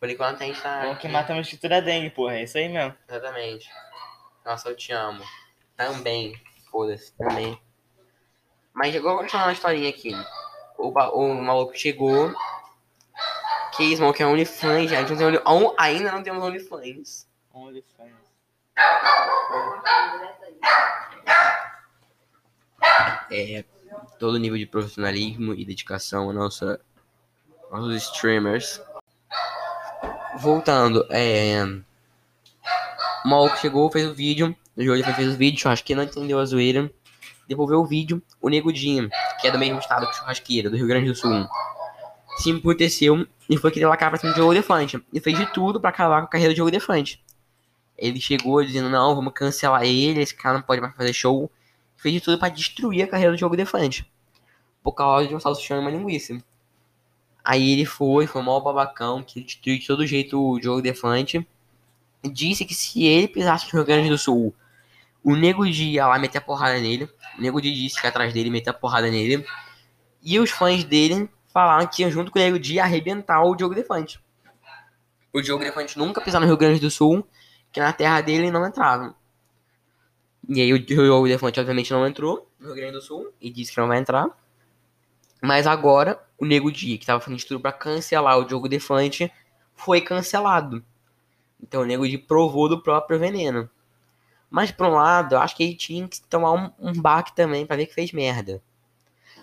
Por enquanto a gente tá. Bom que mata o mosquito da dengue, porra. É isso aí mesmo. Exatamente. Nossa, eu te amo. Também. Foda-se, também. Mas chegou continuando a historinha aqui. O, o maluco chegou. Que isso, maluco, é OnlyFans, já. Ainda não temos OnlyFans. OnlyFans. É todo nível de profissionalismo e dedicação a nossa, nossos streamers. Voltando, é. O maluco chegou, fez o vídeo. O Joey fez o vídeo, acho que não entendeu a zoeira. Devolveu o vídeo. O Nego Dinho, que é do mesmo estado que o Churrasqueira, do Rio Grande do Sul, se emputeceu e foi querer lacar pra cima do Diogo Defante. E fez de tudo pra acabar com a carreira do Diogo Defante. Ele chegou dizendo: Não, vamos cancelar ele, esse cara não pode mais fazer show. Fez de tudo pra destruir a carreira do Diogo Defante. Por causa de um salsichão e uma linguiça. Aí ele foi, foi mal babacão, que destruiu de todo jeito o Diogo Defante. Disse que se ele pisasse no Rio Grande do Sul, o Nego Di ia lá meter a porrada nele. O Nego Di disse que atrás dele meter a porrada nele. E os fãs dele falaram que junto com o Nego Di arrebentar o Diogo Defante. O Diogo Defante nunca pisar no Rio Grande do Sul, que na terra dele não entrava. E aí o Diogo Defante obviamente não entrou no Rio Grande do Sul e disse que não vai entrar. Mas agora o Nego Di, que tava fazendo de tudo pra cancelar o Diogo Defante, foi cancelado. Então o Nego Di provou do próprio veneno. Mas por um lado, eu acho que ele tinha que tomar um, um baque também pra ver que fez merda.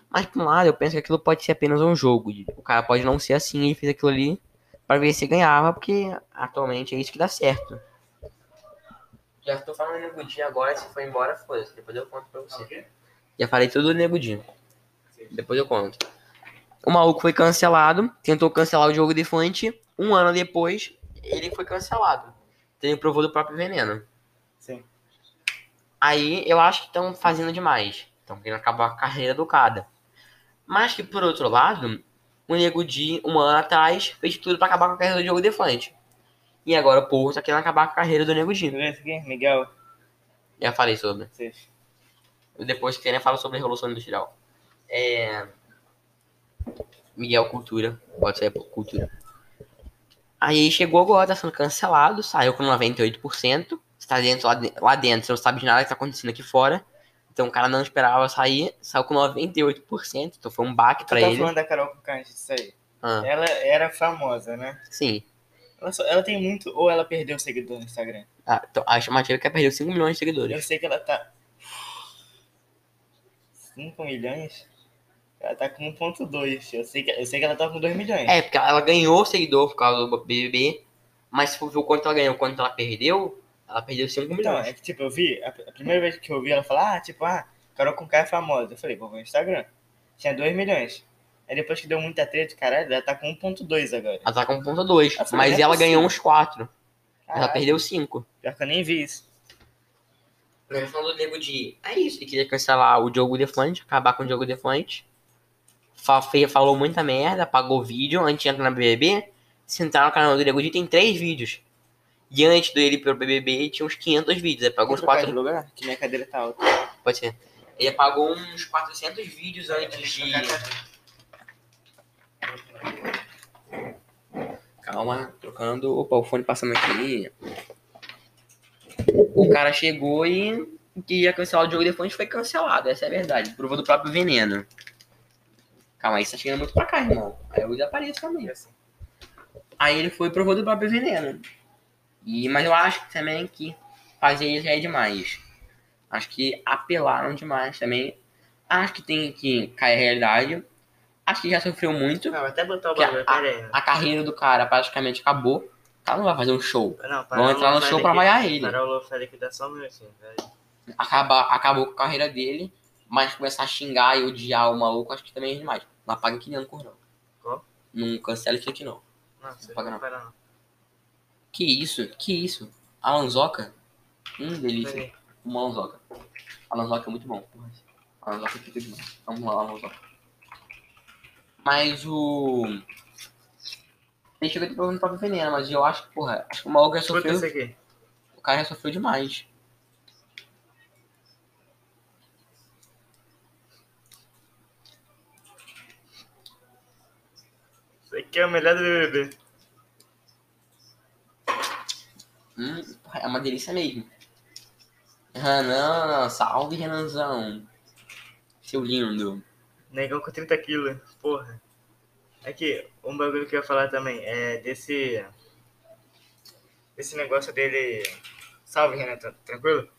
Mas por um lado, eu penso que aquilo pode ser apenas um jogo. O cara pode não ser assim, ele fez aquilo ali pra ver se ganhava, porque atualmente é isso que dá certo. Já tô falando do Nego Di agora, se for embora, foda-se. Depois eu conto pra você. Já falei tudo do Nego Di. Depois eu conto. O maluco foi cancelado, tentou cancelar o jogo de fonte. Um ano depois, ele foi cancelado. Então ele provou do próprio veneno. Sim. Aí eu acho que estão fazendo demais. Estão querendo acabar com a carreira do cara. Mas que por outro lado, o Nego Di, um ano atrás, fez tudo pra acabar com a carreira do Diogo Defante. E agora o povo tá querendo acabar com a carreira do Nego Di. Aqui? Miguel. Já falei sobre. Vocês. Depois que querem falar sobre a Revolução Industrial. É... Miguel Cultura. Pode ser por Cultura. Aí chegou agora, tá sendo cancelado. Saiu com 98%. Está dentro, lá, lá dentro, você não sabe de nada que tá acontecendo aqui fora. Então o cara não esperava sair. Saiu com 98%. Então foi um baque pra tá ele. falando da Carol com antes disso aí. Ah, Ela era famosa, né? sim. Ela, só- ela tem muito. Ou ela perdeu seguidor no Instagram. Ah, então, a estimativa é que ela perdeu 5 milhões de Eu seguidores. sei que ela tá. 5 milhões? Ela tá com 1.2. Eu sei que, eu sei que ela tá com 2 milhões. É, porque ela ganhou seguidor por causa do BBB. Mas se for ver o quanto ela ganhou, quanto ela perdeu, ela perdeu 5 Então, milhões. é que tipo, eu vi, a, a primeira vez que eu vi ela falar, ah, tipo, ah, Carol com é famosa. Eu falei, vou ver o Instagram. Tinha 2 milhões. Aí depois que deu muita treta, caralho, ela tá com 1.2 agora. Ela tá com 1.2, Ah, foi, mas não é ela possível. ganhou uns 4. Ela perdeu 5. Pior que eu nem vi isso. Nós falando do nego de. É isso, ele queria cancelar o Diogo Defante, acabar com o Diogo Defante. Fa- fe- Falou muita merda, apagou vídeo antes de entrar no BBB. Se entrar no canal do Nego Di, tem 3 vídeos. E antes dele ir pro BBB, tinha uns 500 vídeos. Ele apagou uns Vou trocar de 4. lugar? Que minha cadeira tá alta. Pode ser. Ele apagou uns 400 vídeos antes de. Calma, trocando. Opa, o fone passando aqui. O cara chegou e queria cancelar o jogo de fonte foi cancelado, essa é a verdade. Provou do próprio veneno. Calma aí, você tá chegando muito pra cá, irmão. Aí eu desapareço também. Aí ele foi e provou do próprio veneno. E, mas eu acho também que fazer isso é demais. Acho que apelaram demais também. Acho que tem que cair a realidade. Acho que já sofreu muito. Não, até botar o Que a- bagulho, aí. A carreira do cara praticamente acabou. O cara não vai fazer um show. Não, Vão entrar no show pra vaiar ele. Para o Lofé que dá só um minutinho, velho. Acaba, acabou com a carreira dele. Mas começar a xingar e odiar o maluco, acho que também é demais. Não apaga aqui não, cor não. Qual? Não cancela isso aqui não. Não, não não. para não. Que isso? Que isso? Alanzoca? Hum, delícia. Uma Alanzoca. Alanzoca é muito bom. Alanzoca fica demais. Vamos lá, Alanzoca. Mas o. Ele chegou de problema próprio veneno, mas eu acho que, porra, acho que o maluco já sofreu. aqui. O cara já sofreu demais. Isso aqui é o melhor do BBB. Hum, é uma delícia mesmo. Renan, salve Renanzão. Seu lindo. Negão com 30 quilos, porra. Aqui, um bagulho que eu ia falar também é desse. Desse negócio dele. Salve, Renato, tranquilo?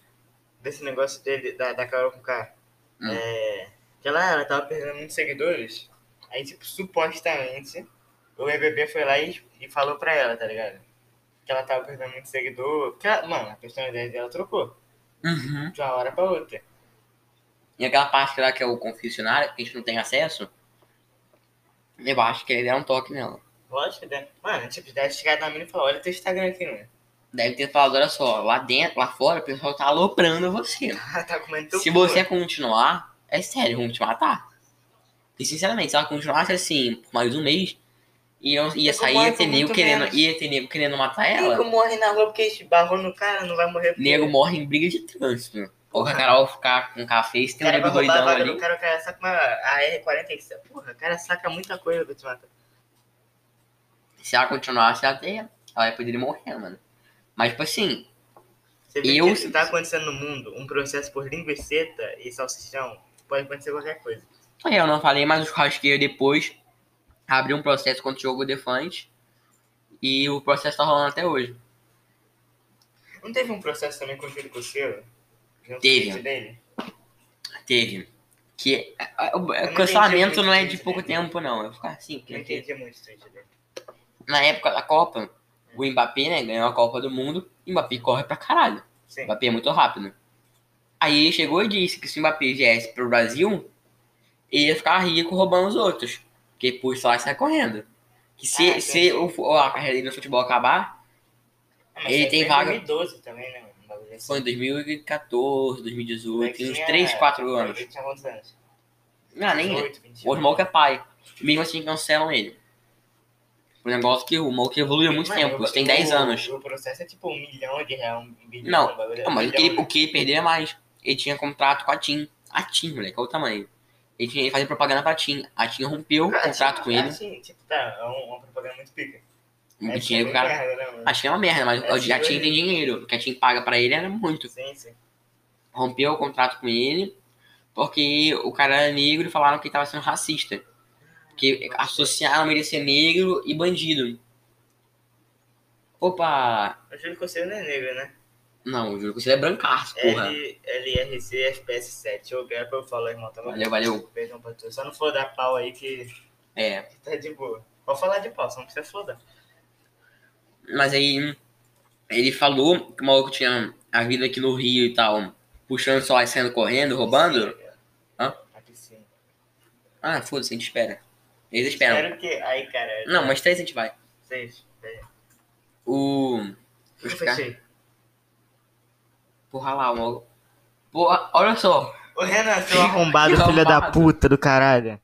Desse negócio dele, da, da Carol com K. Hum. É. Que ela, ela tava perdendo muitos seguidores. Aí, tipo, supostamente, o BBB foi lá e, e falou pra ela, tá ligado? Que ela tava perdendo muito seguidor. Porque ela, mano, a personalidade dela trocou. Uhum. De uma hora pra outra. E aquela parte lá que é o confessionário, que a gente não tem acesso, eu acho que ele deram um toque nela. Lógico, né? Mano, tipo, deve chegar na mina e falar, olha teu Instagram aqui, mano. Deve ter falado, olha só, lá dentro, lá fora, o pessoal tá aloprando você. tá comendo Se você continuar, é sério, vão te matar. E sinceramente, se ela continuasse assim por mais um mês, ia, ia Nego sair, ia ter nego querendo, menos. ia ter nego querendo matar Nego ela. morre na rua porque esbarrou no cara, não vai morrer. Nego morre em briga de trânsito. Ou a Porra. Carol ficar com café, se tem um cara nego doidão ali. do cara, o cara saca uma AR-47. Porra, o cara saca muita coisa pra te matar. Se ela continuasse até, ela ia poder morrer, mano. Mas, tipo assim, Você vê Eu- que tá acontecendo no mundo um processo por linguiceta e salsichão, pode acontecer qualquer coisa. eu não falei, mas o churrasqueiro depois abriu um processo contra o jogo Defante. E o processo tá rolando até hoje. Não teve um processo também com o Júlio com Teve. o dele? Teve. Que é, é, o não o cancelamento não é de pouco né? tempo, não. Eu ficar assim, Não porque entendi muito o dele. na época da Copa, o Mbappé, né, ganhou a Copa do Mundo, e o Mbappé corre pra caralho. O Sim. Mbappé é muito rápido. Aí ele chegou e disse que se o Mbappé viesse pro Brasil, ele ia ficar rico roubando os outros. Por isso lá sai correndo. Que se, Ah, se o, a carreira dele no futebol acabar, Ah, Ele isso tem foi em vaga- 2012 também, né? Um assim. foi em 2014, 2018, Moleque tem uns tinha- 3, 4 anos. Ele tinha quantos anos? Não, nem 18, 21. O Smoke é pai. Mesmo assim cancelam ele. O negócio que o Smoke evoluiu há muito Mano, tempo, tem o- 10 anos. O processo é tipo um milhão de reais, um bilhão. Não, um Não, mas o que, ele, o que ele perdeu é mais. Ele tinha contrato com a TIM. A TIM, moleque, olha o tamanho. Ele, tinha, ele fazia propaganda pra TIM. A TIM rompeu o Ah, contrato tipo, com ele. Assim, tipo, tá, é um- uma propaganda muito pica. O É, dinheiro tipo, que o cara. merda, né, mano? A TIM é uma merda, mas É, a TIM tem hoje- dinheiro. O que a TIM paga pra ele era muito. Sim, sim. Rompeu o contrato com ele porque o cara era negro e falaram que ele tava sendo racista. Porque associaram ele a ser negro e bandido. Opa! O Júlio Cosselo não é negro, né? Não, juro que você é brancaço, porra. L, LRC FPS 7. Ô, Gap, eu falo, irmão. Tá bom? Valeu, valeu. Beijão pra tu. Só não for dar pau aí que É. que tá de boa. Pode falar de pau, só não precisa flodar. Mas aí ele falou que o maluco tinha a vida aqui no Rio e tal, puxando só e saindo correndo, roubando. Hã? A piscina. Ah, foda-se, a gente espera. Eles esperam. Espero que. Aí, cara. Não, mas três a gente vai. Seis. O. Eu fechei. Porra lá, o maluco. Porra, olha só. Ô, Renan, seu arrombado, filho da puta do caralho.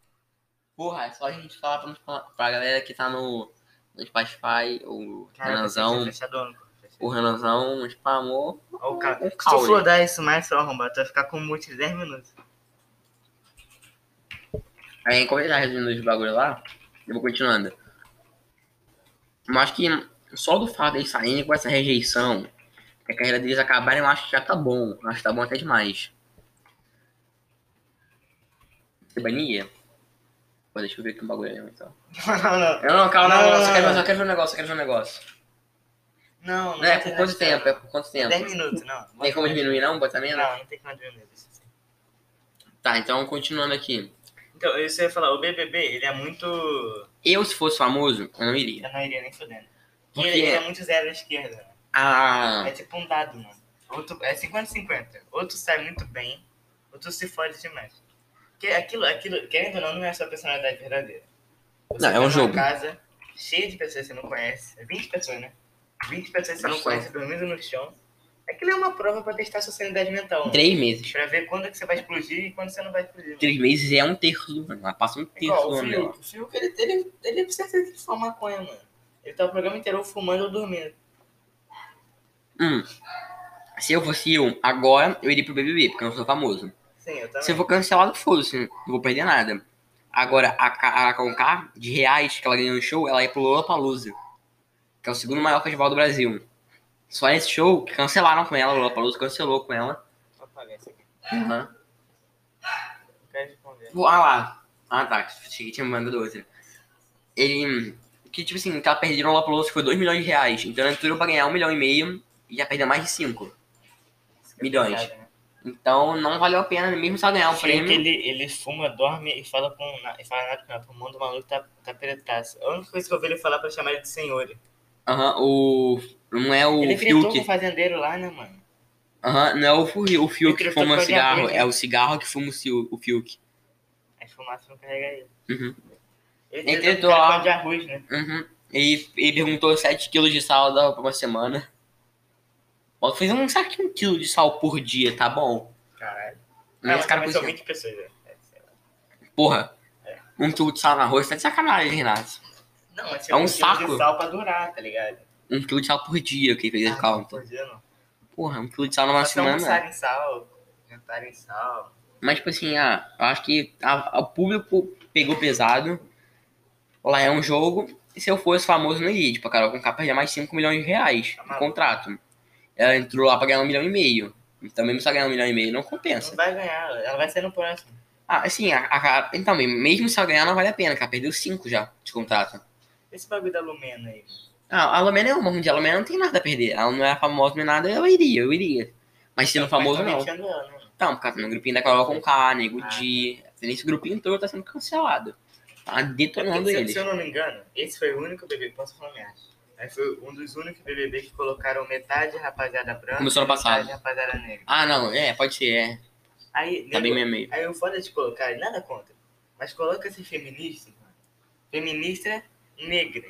Porra, é só a gente falar pra, pra, pra galera que tá no, no Spotify, o Cara, Renanzão. Fechadão. O Renanzão spamou. O cara. Um Se tu caule. flodar isso mais, seu arrombado, tu vai ficar com um mute de 10 minutos. Aí, enquanto ele tá resumindo os bagulho lá, eu vou continuando. Eu acho que só do fato deles saírem com essa rejeição, a carreira deles acabarem, eu acho que já tá bom. Eu acho que tá bom até demais. Você bania? Pô, deixa eu ver aqui um bagulho ali, então. Não, não, não. Não, não, calma, não, Não, não, não, só quero, não. só quero ver um negócio, só quero ver um negócio. Não, Não, é por quanto tempo? É por quanto tempo? 10 minutos, não. Tem como diminuir não? Botar menos? Não, não tem como diminuir. Tá, então continuando aqui. Então, isso eu ia falar, o BBB, ele é muito... Eu, se fosse famoso, eu não iria. Eu não iria nem fudendo. Por Ele, ele é muito zero à esquerda. Né? Ah, É tipo um dado, mano. Outro, é 50-50. Outro sai muito bem, outro se fode demais. Porque aquilo, aquilo, querendo ou não, não é a sua personalidade verdadeira. Você Não, é um jogo. casa cheia de pessoas que você não conhece. É 20 pessoas, né? 20 pessoas que você não conhece dormindo no chão. Aquilo é uma prova pra testar sua sanidade mental. mano. três meses. Pra ver quando é que você vai explodir e quando você não vai explodir. mano. Três meses é um terço do ano. Ela passa um É terço do o ano dela. Fiuk. O Fiuk, ele, ele, ele que fumar maconha, mano. Ele tá o programa inteiro ou fumando ou dormindo. Hum. Se eu fosse eu, agora eu iria pro BBB, porque eu não sou famoso. Sim, eu também. Se eu for cancelado, foda-se, não vou perder nada. Agora, a, a Conká, de reais que ela ganhou no show, ela ia pro Lollapalooza, que é o segundo maior festival do Brasil. Só nesse show que cancelaram com ela, o Lollapalooza cancelou com ela. Vou apagar isso aqui. Uhum. Quer Ah lá. Ah tá, achei que tinha mandado outra. Ele. Que tipo assim, tá perdendo lá pro foi 2 milhões de reais. Então ele entrou pra ganhar 1 milhão e meio e já perdeu mais de 5 milhões. Pesado, né? Então não valeu a pena, mesmo só ganhar o Achei prêmio. ele, ele fuma, dorme e fala com e fala nada com nada. O pulmão do maluco tá, tá peretaço. A única coisa que eu ouvi ele falar pra chamar ele de senhor. Aham, o. Não é o ele gritou com o Fiuk. fazendeiro lá, né, mano? Aham, não é o, o Fiuk que fuma cigarro, é o cigarro que fuma o o Fiuk. Aí fumaça não carrega ele. Uhum. Ele, Ele tentou lá. de arroz, né? Uhum. Ele, ele perguntou 7 quilos de sal pra uma semana. Ó, fez um saco de um quilo de sal por dia, tá bom? Caralho. Mas Ah, esse cara mas são cozinha. 20 pessoas, né? É. Porra, É. um quilo de sal no arroz tá de sacanagem, Renato. Não, mas É um quilo saco. de sal pra durar, tá ligado? Um quilo de sal por dia que fez Ah, cálculo. por dia não. Porra, um quilo de sal numa Mas semana. almoçar em sal, jantar em sal. Mas, tipo assim, ah, eu acho que o público pegou pesado. Lá é um jogo. E se eu fosse famoso, não iria. Tipo, a Carol com capa já mais 5 milhões de reais Tá no maluco. contrato. Ela entrou lá pra ganhar um milhão e meio. Então, mesmo só ganhar um milhão e meio, não compensa. Não vai ganhar, ela vai ser no próximo. Ah, assim, a, a, então, mesmo se ela ganhar, não vale a pena, ela perdeu 5 já de contrato. Esse bagulho da Lumena aí. Ah, a Lumena é uma mundial, a Lumena não tem nada a perder. Ela não é famosa nem nada, eu iria, eu iria. Mas sendo famoso, não. tá ela, né? Então, por causa do grupinho da Carol com K, Nego Ah. Di. Nesse grupinho todo tá sendo cancelado. Tá detonando se, eles. se eu não me engano, esse foi o único BBB, posso falar minha arte? Aí foi um dos únicos BBB que colocaram metade rapaziada branca Começou ano e metade passado. rapaziada negra. Ah, não, é, pode ser, é. Aí, Tá bem meio meio. aí o foda de colocar, nada contra, mas coloca esse feminista, mano. Feminista negra.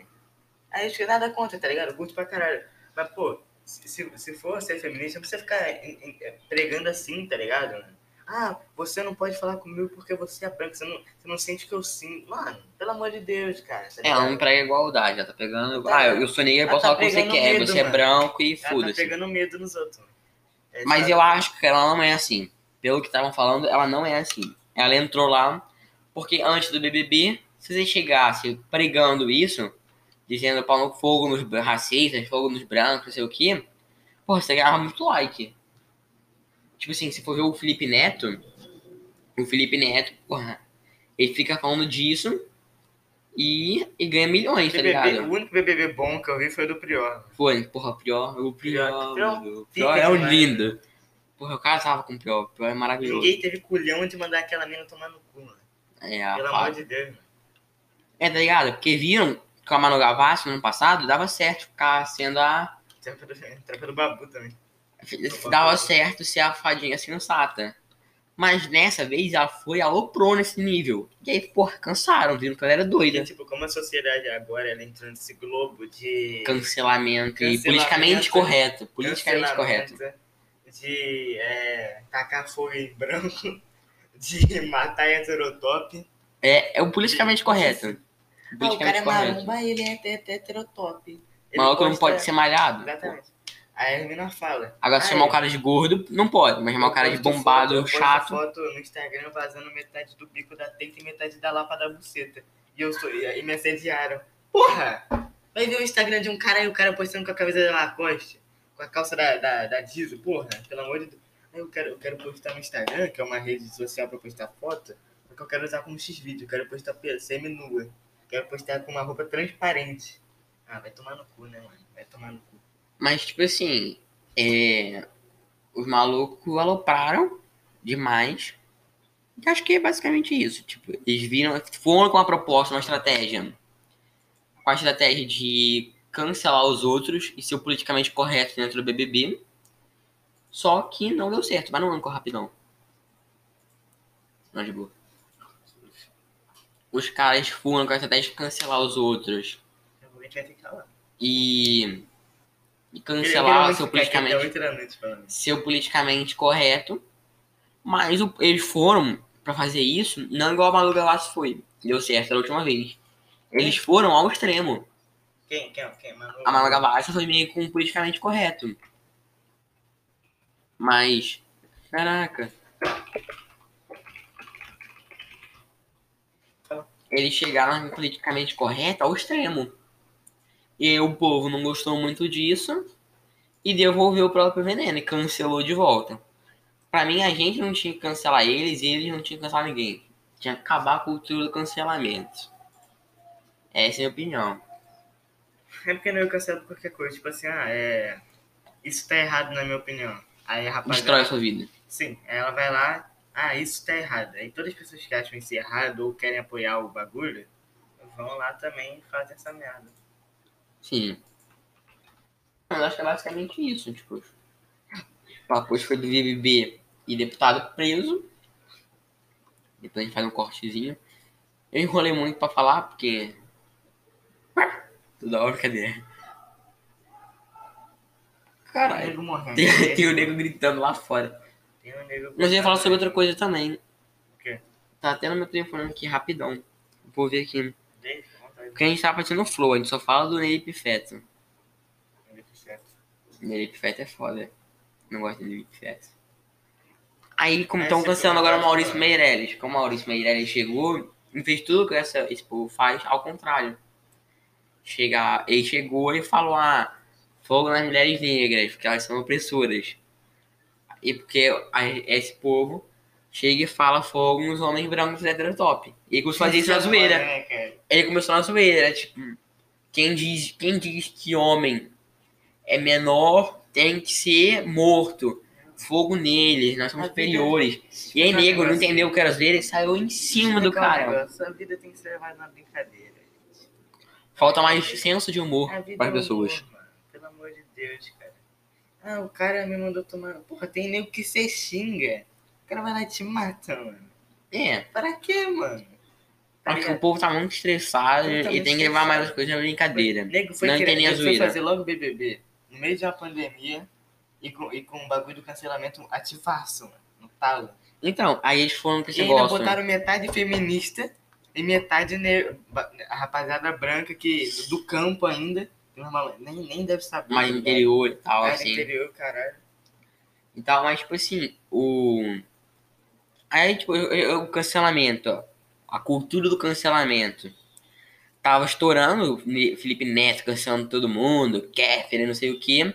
Aí acho que nada contra, tá ligado? Curto pra caralho. Mas, pô, se, se, se for ser feminista, não precisa ficar em- pregando assim, tá ligado, mano? Ah, você não pode falar comigo porque você é branco, você não, você não sente que eu sinto. Mano, pelo amor de Deus, cara. Tá É, ela não ligado? prega igualdade, ela tá pegando. Tá, Ah, eu, eu sou negra, eu posso tá falar o que você pegando quer, medo, você é mano. branco e Ela tá foda-se. pegando medo nos outros. É, Mas eu acho que ela não é assim. Pelo que estavam falando, ela não é assim. Ela entrou lá porque antes do BBB, se você chegasse pregando isso, dizendo pau no fogo nos racistas, fogo nos brancos, não sei o quê, porra, você ganhava muito like. Tipo assim, se for ver o Felipe Neto, o Felipe Neto, porra, ele fica falando disso e, e ganha milhões, tá BBB, ligado? o único BBB bom que eu vi foi o do Prior. Foi, porra, o Prior, o Prior, Prior- o Prior Prior é o demais. lindo. Porra, eu casava com o Prior, o Prior é maravilhoso. Ninguém teve culhão de mandar aquela mina tomar no cu, mano. É, Pelo amor de Deus, mano. É, tá ligado? Porque viram que a Manu Gavassi no ano passado dava certo ficar sendo a. Trampa do, trampa do Babu também. Dava certo ser a fadinha sensata. Mas nessa vez ela foi e aloprou nesse nível. E aí, porra, cansaram, viram que ela era E, doida. tipo, como a sociedade agora ela entrou nesse globo de. Cancelamento e Cancelamento. politicamente correto. Politicamente correto. De é, tacar fogo em branco, de matar heterotop. É, é o politicamente correto. Ah, o cara Politicamente é correto. maromba, ele é het- heterotop. O maluco não pode ser malhado. Exatamente. Aí a mina fala. Agora, se "Ah, chamar o é, cara de gordo, não pode. Mas chamar o cara de bombado, foto- chato. foto no Instagram vazando metade do bico da teta e metade da lapa da buceta. E, eu sou, e, me assediaram. Porra! Vai ver o Instagram de um cara e o cara postando com a camisa da Lacoste, com a calça da, da, da Diesel, porra, pelo amor de Deus. Aí eu quero, eu quero postar no Instagram, que é uma rede social pra postar foto, porque eu quero usar como X-vídeo, quero postar semi-nua. Quero postar com uma roupa transparente. Ah, vai tomar no cu, né, mano? Vai tomar no cu. Mas, tipo assim, é, os malucos alopraram demais. E acho que é basicamente isso. Tipo, eles viram, foram com uma proposta, uma estratégia. Com a estratégia de cancelar os outros e ser o politicamente correto dentro do BBB. Só que não deu certo. Mas não ando rapidão. Não, de boa. Os caras foram com a estratégia de cancelar os outros vai que falar. e, e cancelar seu aqui politicamente falando. ser politicamente correto, mas o- eles foram pra fazer isso não igual a Malu Gavassi foi. Deu certo da última vez. Eles foram ao extremo. Quem? Quem? Quem? Manu? A Malu Gavassi foi meio com politicamente correto. Mas, caraca. Eles chegaram politicamente correto ao extremo. E o povo não gostou muito disso e devolveu o próprio veneno e cancelou de volta. Pra mim, a gente não tinha que cancelar eles e eles não tinham que cancelar ninguém. Tinha que acabar a cultura do cancelamento. Essa é a minha opinião. É porque não eu cancelo qualquer coisa. Tipo assim, ah, é. Isso tá errado na minha opinião. Aí a rapaziada. Destrói a sua vida. Sim, aí ela vai lá, ah, isso tá errado. Aí todas as pessoas que acham isso errado ou querem apoiar o bagulho, vão lá também e fazem essa merda. Sim. Eu acho que é basicamente isso, tipo. Depois foi do BBB e deputado preso. Depois a gente faz um cortezinho. Eu enrolei muito pra falar, porque. Toda hora, cadê? Caralho. Tem, tem o nego gritando lá fora. Tem um nego Mas eu ia falar sobre outra coisa também. O quê? Tá até no meu telefone aqui rapidão. Vou ver aqui. Deixa. Porque a gente tá fazendo flow, a gente só fala do Nelipe Feto. Certo. Nelipe Feto é foda. Não gosto de Nelipe Feto. Aí, como É, estão sempre cancelando agora o Maurício mano. Meirelles. Como o Maurício Meirelles chegou, e fez tudo que essa, esse povo faz ao contrário. Chega, ele chegou e falou: ah, fogo nas mulheres negras, porque elas são opressoras. E porque a- esse povo chega e fala fogo nos homens brancos heterotop. E ele começou a fazer isso na zoeira. É. Ele começou na zoeira, tipo, quem diz, quem diz que homem é menor tem que ser morto. Fogo neles, nós somos A superiores. E aí, nego, não negócio- entendeu o que era zoeira e saiu em cima do cara. A vida tem que ser levada na brincadeira. gente. Falta mais senso de humor para as é pessoas. humor. Pelo amor de Deus, cara. Ah, o cara me mandou tomar. Porra, tem nego que você xinga. O cara vai lá e te mata, mano. É, Pra quê, mano? Tá acho que o povo tá muito estressado e tem que levar mais as coisas na brincadeira. Nego foi, Não querer, entendem a zoeira. fazer logo BBB no meio de uma pandemia e com, e com o bagulho do cancelamento ativaço, mano. No talo. Então, aí eles foram E esse ainda negócio. botaram metade feminista e metade ne... a rapaziada branca que do campo ainda. Normal, nem, nem deve saber. Mais no ligado? interior e tal, assim. interior, caralho. e tal, mas tipo assim, o. Aí, tipo, o cancelamento, ó. A cultura do cancelamento. Tava estourando, Felipe Neto cancelando todo mundo, Kéfera, não sei o que.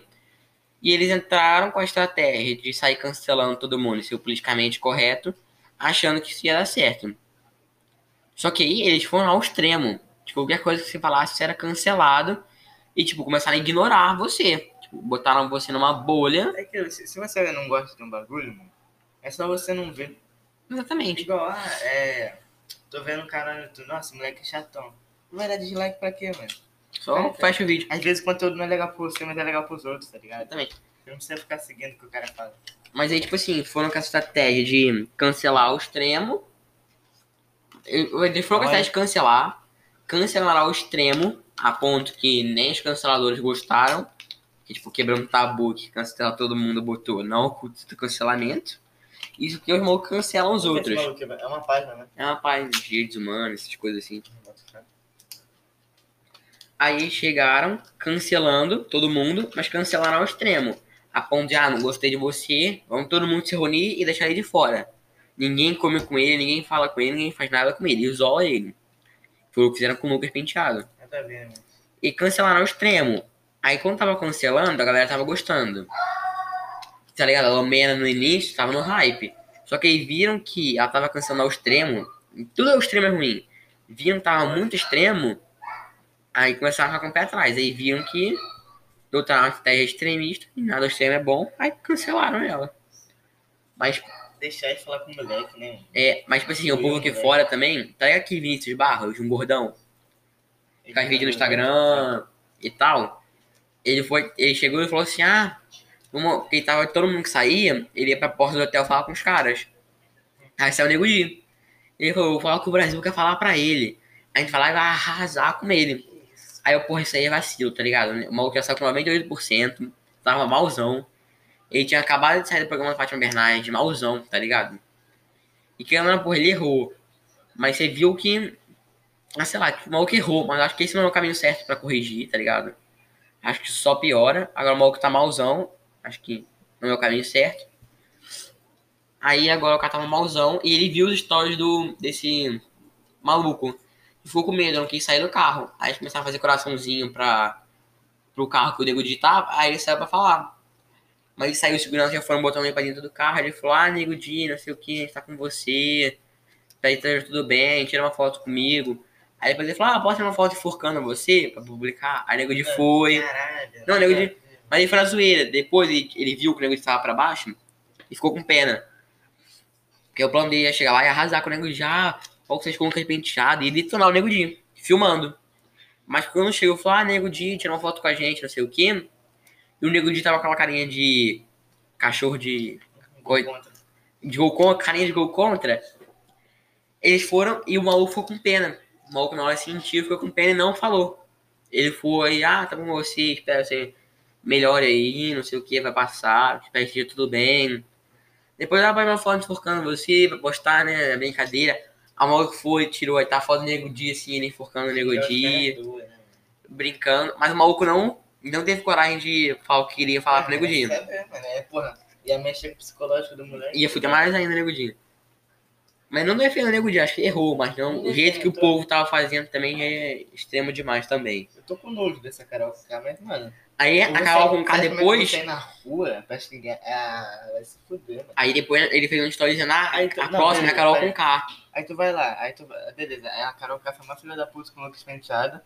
E eles entraram com a estratégia de sair cancelando todo mundo, ser politicamente correto, achando que isso ia dar certo. Só que aí eles foram ao extremo. Tipo, qualquer coisa que você falasse era cancelado. E, tipo, começaram a ignorar você. Tipo, botaram você numa bolha. É que se você não gosta de um bagulho, mano, é só você não ver. Exatamente. Igual, ah, é. Tô vendo um cara no YouTube, nossa, moleque chatão. Não vai dar dislike pra quê, mano? Só fecha o vídeo. Às vezes o conteúdo não é legal pra você, mas é legal pros outros, tá ligado? Exatamente. Você não precisa ficar seguindo o que o cara fala. Mas aí, tipo assim, foram com a estratégia de cancelar o extremo. Eles foram com a estratégia de cancelar. Cancelar ao extremo, a ponto que nem os canceladores gostaram. Que, tipo, quebrando um tabu que cancelar todo mundo botou não oculta do cancelamento. Isso que os malucos cancelam os outros. É uma página, né? É uma página de direitos humanos, essas coisas assim. Aí chegaram cancelando todo mundo, mas cancelaram ao extremo. A ponto de, ah, não gostei de você, vamos todo mundo se reunir e deixar ele de fora. Ninguém come com ele, ninguém fala com ele, ninguém faz nada com ele, isola ele. Foi o que fizeram com o Lucas Penteado. Né? E cancelaram ao extremo. Aí quando tava cancelando, a galera tava gostando. Tá ligado? A Lomena no início tava no hype. Só que aí viram que ela tava cancelando ao extremo. Tudo ao extremo é ruim. Viram que tava muito extremo. Aí começaram a ficar com o pé atrás. Aí viram que adotaram uma estratégia extremista. E nada ao extremo é bom. Aí cancelaram ela. Mas, Deixar ele falar com o moleque, né? é, mas tipo assim, o povo aqui fora também. Tá ligado aqui Vinícius Barros, um gordão? faz vídeo no Instagram e tal. Ele foi, ele chegou e falou assim: "Ah, vamos, ele tava todo mundo que saía, ele ia pra porta do hotel falar com os caras". Aí saiu o Nego Di. Ele falou: "Vou falar que o Brasil quer falar pra ele". A gente lá e vai arrasar com ele. Aí eu, porra, isso aí é vacilo, tá ligado? O maluco já saiu com 98%, tava malzão. Ele tinha acabado de sair do programa da Fátima Bernardes, malzão, tá ligado? E que não, porra, ele errou. Mas você viu que ah, sei lá, o maluco errou, mas acho que esse não é o caminho certo pra corrigir, tá ligado? Acho que só piora. Agora o maluco tá malzão, acho que não é o caminho certo. Aí agora o cara tava malzão e ele viu os stories do, desse maluco. E ficou com medo, não quis sair do carro. Aí eles começaram a fazer coraçãozinho pra, pro carro que o nego digitava, aí ele saiu pra falar. Mas ele saiu, segurança já foram botando ele pra dentro do carro, ele falou, ah, nego Di, não sei o que, a gente tá com você. Pede tá tudo bem, tira uma foto comigo. Aí depois ele falou, ah, posso tirar uma foto enforcando você pra publicar? Aí nego de foi. Caralho. Não, nego de. Mas ele foi na zoeira. Depois ele, ele viu que o nego de tava pra baixo e ficou com pena. Porque o plano dele ia chegar lá e arrasar com o nego qual que vocês o penteado e detonar o de filmando. Mas quando chegou, falou, ah, nego de tirar uma foto com a gente, não sei o quê. E o nego de tava com aquela carinha de cachorro de. Gol de gol contra, carinha de gol contra. Eles foram e o maluco ficou com pena. O maluco na hora sentiu, ficou com pena e não falou. Ele foi, ah, tá bom você, espero que você melhore aí, não sei o que, vai passar, espero que esteja tudo bem. Depois ela vai uma foto enforcando você, vai postar, né, a brincadeira. A maluco foi, tirou, aí tá a foto do Nego Dia, assim, ele enforcando o Nego Dia, né? brincando. Mas o maluco não, não teve coragem de falar o que queria falar pro Nego Dia. É, é, é, porra, ia mexer com o psicológico do moleque. Ia fuder mais ainda o Nego Dia. Mas não defendo o Nego Dia, acho que errou, mas não, o jeito que o povo tava fazendo também é extremo demais também. Eu tô com nojo dessa Carol K, mas, mano. Aí a Carol com K depois, você na rua, parece que ninguém. Ah, vai se fuder, mano. aí depois ele fez um story dizendo, ah, Aí tu- a não, próxima é a Carol com K. Aí tu vai lá, aí tu vai. Beleza, aí a Carol K foi uma filha da puta com o Lucas Penteado.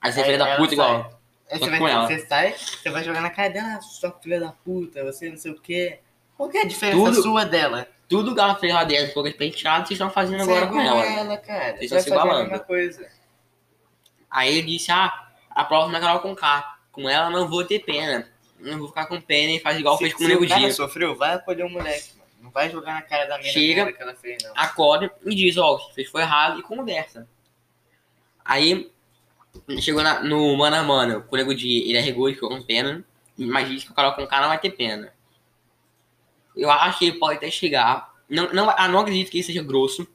Aí você é Aí filha da puta sai. igual. Aí Só você, vai, você sai, você vai jogar na cara dela, ah, sua filha da puta, você não sei o quê. Qual que é a diferença Tudo- sua dela? Tudo que ela fez lá dentro, poucas penteadas, vocês estão fazendo Você agora é com igual ela. a ela, cara. Vocês Você estão se igualando. Aí ele disse, ah, a próxima é Carol com K. Com ela não vou ter pena. Não vou ficar com pena e faz igual se, fez com o Nego Dia. sofreu, vai acolher o moleque, mano. Não vai jogar na cara da mina Chega. que ela fez, não. acorda e diz, ó, o que fez foi errado e conversa. Aí chegou na- no mano a mano, com o nego de ele arregou e ficou com pena, mas disse que o Carol com K não vai ter pena. Eu acho que ele pode até chegar. Não, não, ah, não acredito que ele seja grosso.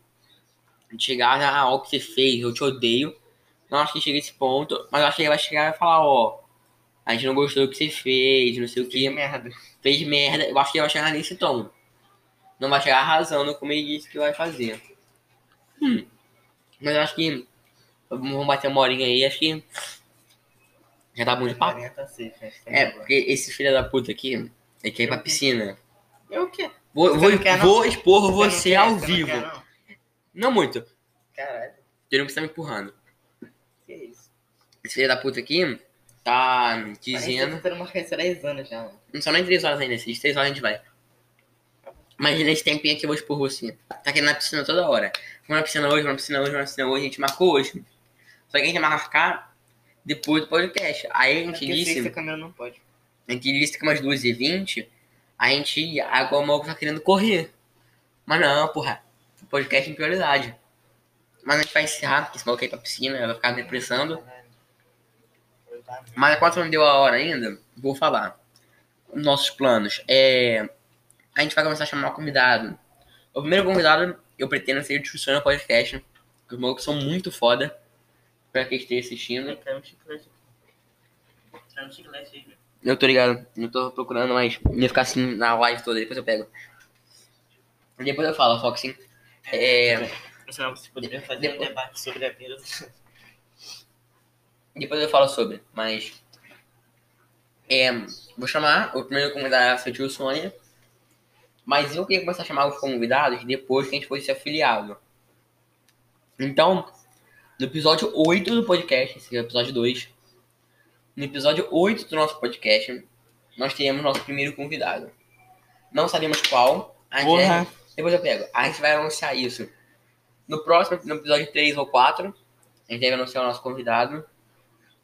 Chegar, ah, ó, o que você fez, eu te odeio. Não acho que chegue a esse ponto, mas eu acho que ele vai chegar e falar, ó, a gente não gostou do que você fez, não sei o Que que, merda. fez merda. Eu acho que ele vai chegar nesse tom. Não vai chegar arrasando como ele disse que vai fazer. Hum. Mas eu acho que. Vamos bater uma horinha aí, acho que. Já tá bom de papo? Tá? Tá É, porque esse filho da puta aqui, ele quer ir pra piscina. Eu o quê? Vou, vou, não quer, não? vou expor Você você não quer? ao Você não vivo. quer, Não, não? muito. Caralho, Ele não precisa me empurrando. que isso? Esse filho da puta aqui tá que dizendo. tá há 10 anos já, mano. Não são nem três horas ainda, esses três horas a gente vai. Mas nesse tempinho aqui eu vou expor você. Tá aqui na piscina toda hora. Vamos na piscina hoje, vamos na piscina hoje, vamos na piscina hoje, a gente marcou hoje. Só que a gente vai marcar depois do podcast. Aí a gente disse, não pode. a gente disse que umas 2h20 a gente. Agora o tá querendo correr. Mas não, porra. O podcast em prioridade. Mas a gente vai encerrar, porque esse maluco aí pra piscina, vai ficar me apressando. Mas enquanto não deu a hora ainda, vou falar. Os nossos planos. É, a gente vai começar a chamar convidado. O primeiro convidado, eu pretendo ser discussão no podcast. Os malucos são muito foda. Pra quem esteja assistindo. Caiu um chiclete. Caiu um chiclete aí, velho. Eu tô ligado, eu tô procurando, mas ia ficar assim na live toda, depois eu pego. Depois eu falo, Fox, sim. É, Senão você poderia fazer Depois- um debate sobre a vida. depois eu falo sobre, mas. É, vou chamar o primeiro convidado é o tio Sônia. Mas eu queria começar a chamar os convidados depois que a gente fosse afiliado. Então, no episódio 8 do podcast, esse é o episódio 2. No episódio 8 do nosso podcast, nós teremos nosso primeiro convidado. Não sabemos qual. A gente Porra. Depois eu pego. A gente vai anunciar isso. No próximo, no episódio 3 ou 4, a gente deve anunciar o nosso convidado.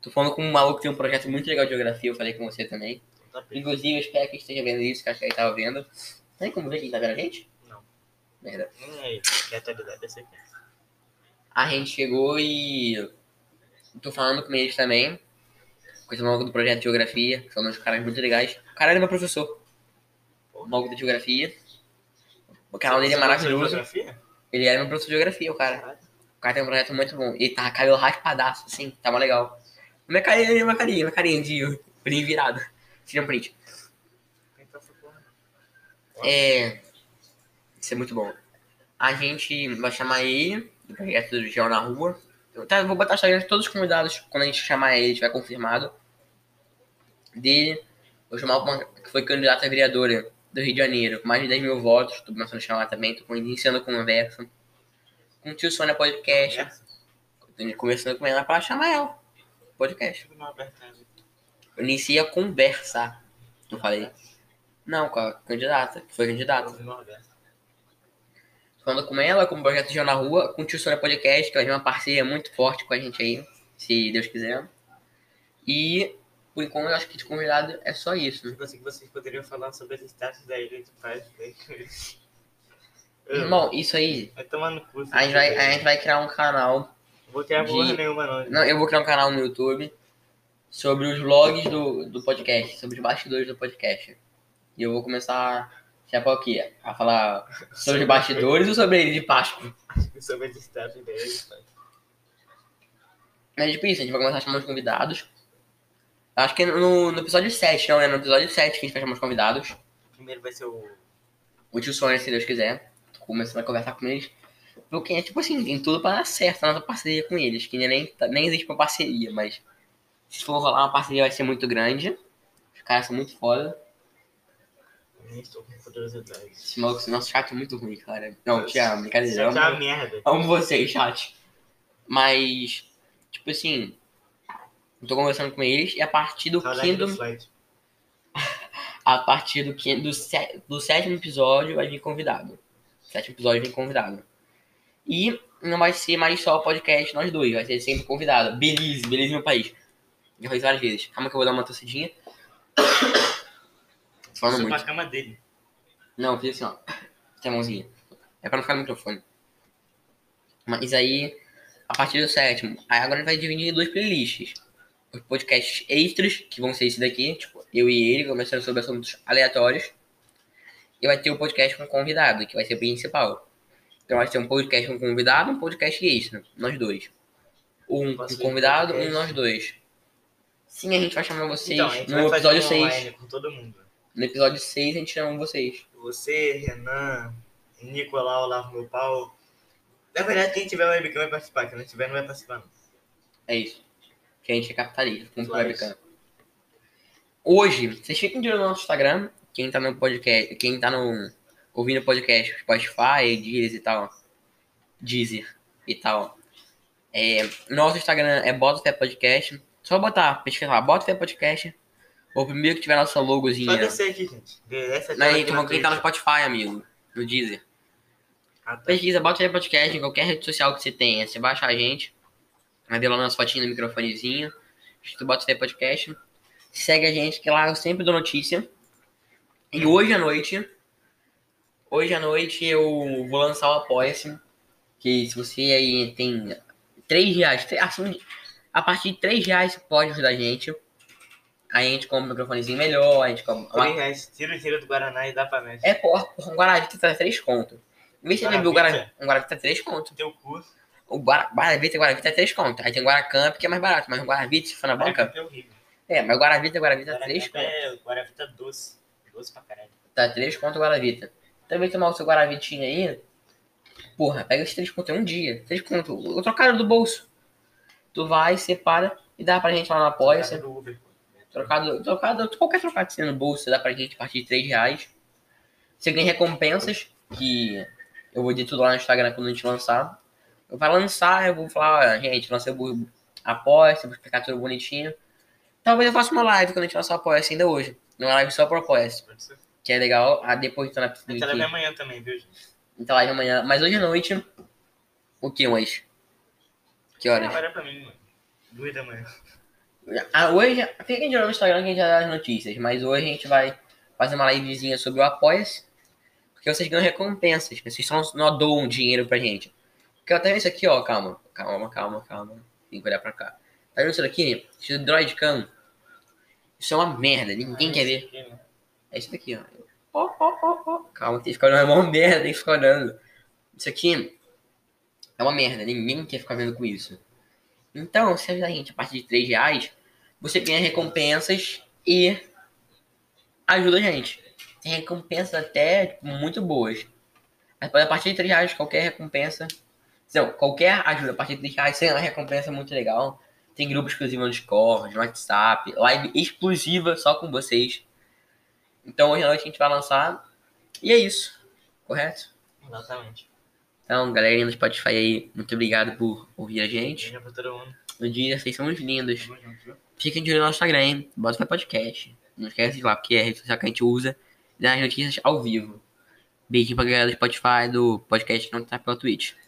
Tô falando com um maluco que tem um projeto muito legal de geografia, eu falei com você também. Inclusive, eu espero que esteja vendo isso, que acho que ele tava vendo. Tem como ver quem tá vendo a gente? Não. Merda. Nem aí, que atualidade aqui. A gente chegou e. Tô falando com eles também. Esse maluco do projeto de geografia, que são uns caras muito legais. O cara era meu professor. O maluco da geografia. O canal dele é maravilhoso. Geografia? Ele era meu professor de geografia, o cara. O cara tem um projeto muito bom. Ele tava cabelo raspadaço, assim, tava legal. Minha carinha, minha carinha, minha carinha de brim virado. Tira um print. Porra. É. Isso é muito bom. A gente vai chamar ele do projeto do Gel na Rua. Tá, vou botar o Instagram de todos os convidados quando a gente chamar ele, tiver confirmado. Dele. Vou chamar uma que foi candidata a vereadora do Rio de Janeiro, com mais de 10 mil votos. Tô começando a chamar também, tô iniciando a conversa. com o tio Sônia Podcast. Conversa. Conversando com ela pra chamar ela. Podcast. Eu iniciei a conversa. Eu falei. Não, com a candidata, que foi candidata. Falando com ela, com o projeto Geo na Rua, com o Tio Sônia Podcast, que vai ter uma parceria muito forte com a gente aí, se Deus quiser. E, por enquanto, eu acho que de convidado é só isso. Tipo assim, que vocês poderiam falar sobre as estátuas da ilha de paz. Né? Irmão, isso aí, Vai tomar no cu. a gente vai, a gente vai criar um canal. Não vou criar porra de- nenhuma, não. Não, eu vou criar um canal no YouTube sobre os vlogs do, do podcast, sobre os bastidores do podcast. E eu vou começar, quê? A falar sobre os bastidores ou sobre ele de Páscoa? Sobre as estátuas da ilha de paz. É tipo isso, a gente vai começar a chamar os convidados. Acho que no, no episódio 7, não, é no episódio 7 que a gente vai chamar os convidados. Primeiro vai ser o. O tio Sônia, se Deus quiser. Começando a conversar com eles. Porque é tipo assim, tem tudo pra dar certo a nossa parceria com eles. Que nem, nem existe uma parceria, mas se for rolar uma parceria vai ser muito grande. Os caras são muito foda. Nem estou com curiosidade. Esse maluco, nosso chat é muito ruim, cara. Não, te amo, brincadeira. Isso aqui é uma Amo, merda. amo vocês, chat. Mas, tipo assim, eu tô conversando com eles e a partir do Saudade do quinto. flight. a partir do, quin- do, sé- do sétimo episódio vai vir convidado. Sétimo episódio vem convidado. E não vai ser mais só podcast nós dois, vai ser sempre convidado. Belize, Belize meu país. Já isso várias vezes. Calma que eu vou dar uma tossidinha. Falando Fui pra muito. cama dele. Não, eu fiz assim, ó. Tem a mãozinha. É pra não ficar no microfone. Mas aí, a partir do sétimo, aí agora a gente vai dividir em duas playlists. Os podcasts extras, que vão ser esse daqui, tipo, eu e ele, conversando sobre assuntos aleatórios. E vai ter o podcast com convidado, que vai ser o principal. Então vai ter um podcast com convidado um podcast extra, nós dois. Um com convidado, um nós dois. Sim, a gente vai chamar vocês Então, no episódio um 6. online com todo mundo. No episódio 6 a gente chama vocês. Você, Renan, Nicolau, Lavo Meu Pau. Na verdade, quem tiver webcam vai participar. Quem não tiver, não vai participar, não. É isso. Que a gente é capitalista, com webcam. Hoje, vocês fiquem de olho no nosso Instagram. Quem tá no podcast, quem tá no ouvindo podcast, Spotify, Deezer e tal. Deezer e tal. É, nosso Instagram é Bota Fé Podcast. Só botar, pesquisar lá, Bota Fé Podcast. O primeiro que tiver nossa logozinha. Pode descer aqui, gente. Essa Não, gente, quem tá no Spotify, amigo. No Deezer. Ah, tá. Pesquisa, bota aí podcast em qualquer rede social que você tenha. Você baixa a gente. Vai ver lá nossa fotinha no microfonezinho. Tu bota aí podcast. Segue a gente, que lá eu sempre dou notícia. E hoje à noite. Hoje à noite eu vou lançar o Apoia-se. Que se você aí tem 3 reais, assim, a partir de 3 reais você pode ajudar a gente. Aí a gente compra um microfonezinho melhor, a gente compra. uma- 3 reais. Tira o tiro do Guaraná e dá pra nós. É, porra, um Guaravita tá 3 conto. Em vez de você beber o Guaravita? Um Guaravita tá 3 conto. Teu cu. O Guara- Guaravita e Guaravita é 3 conto. Aí tem o Guaracamp que é mais barato, mas o Guaravita, se for na banca. É horrível. É, mas o Guaravita e Guaravita é 3 Guaraná conto. é Guaravita doce. Doce pra caralho. Tá 3 conto o Guaravita. Também tomar o seu Guaravitinho aí. Porra, pega esses 3 conto em um dia. 3 conto. O trocado do bolso. Tu vai, separa e dá pra gente lá no Apoia-se. do Uber. Trocado, trocado, qualquer trocado tem no bolso, dá pra gente a partir de 3 reais. Você ganha recompensas, que eu vou dizer tudo lá no Instagram quando a gente lançar. Eu vou lançar, eu vou falar, ó, gente, lancei o apoia vou explicar tudo bonitinho. Talvez eu faça uma live quando a gente lançar o apoia ainda hoje. Uma live só pro apoia Pode ser. que é legal. Ah, depois então na A gente leva aqui. amanhã também, viu, gente? Então live amanhã. Mas hoje à noite. O que, umas? Que horas? É pra mim, mano. Duas da manhã. Ah, hoje, fiquem de olho no Instagram que a gente já dá as notícias, mas hoje a gente vai fazer uma livezinha sobre o Apoia-se, porque vocês ganham recompensas, né? vocês só não doam dinheiro pra gente. Porque eu tenho isso aqui, ó, calma, calma, calma, calma, tem que olhar pra cá. Tá vendo isso daqui? Isso Droid Cam. Isso é uma merda, ninguém quer ver. Aqui, né? É isso daqui, ó. Ó, ó, ó. Calma, tem que ficar olhando, é uma merda, tem que ficar olhando. Isso aqui é uma merda, ninguém quer ficar vendo com isso. Então, se a gente a partir de 3 reais, você ganha recompensas e ajuda a gente. Tem recompensas até tipo, muito boas. Mas a partir de 3 reais, qualquer recompensa. Não, qualquer ajuda a partir de 3 reais, tem uma recompensa muito legal. Tem grupo exclusivo no Discord, no WhatsApp, live exclusiva só com vocês. Então hoje à noite a gente vai lançar. E é isso. Correto? Exatamente. Então, galerinha do Spotify aí, muito obrigado por ouvir a gente. Beijo pra todo mundo. No dia, vocês são muito lindos. Fiquem de olho no nosso Instagram? Bota pra podcast. Não esquece de ir lá, porque é a rede social que a gente usa. E dá as notícias ao vivo. Beijinho pra galera do Spotify, do podcast que não tá pela Twitch.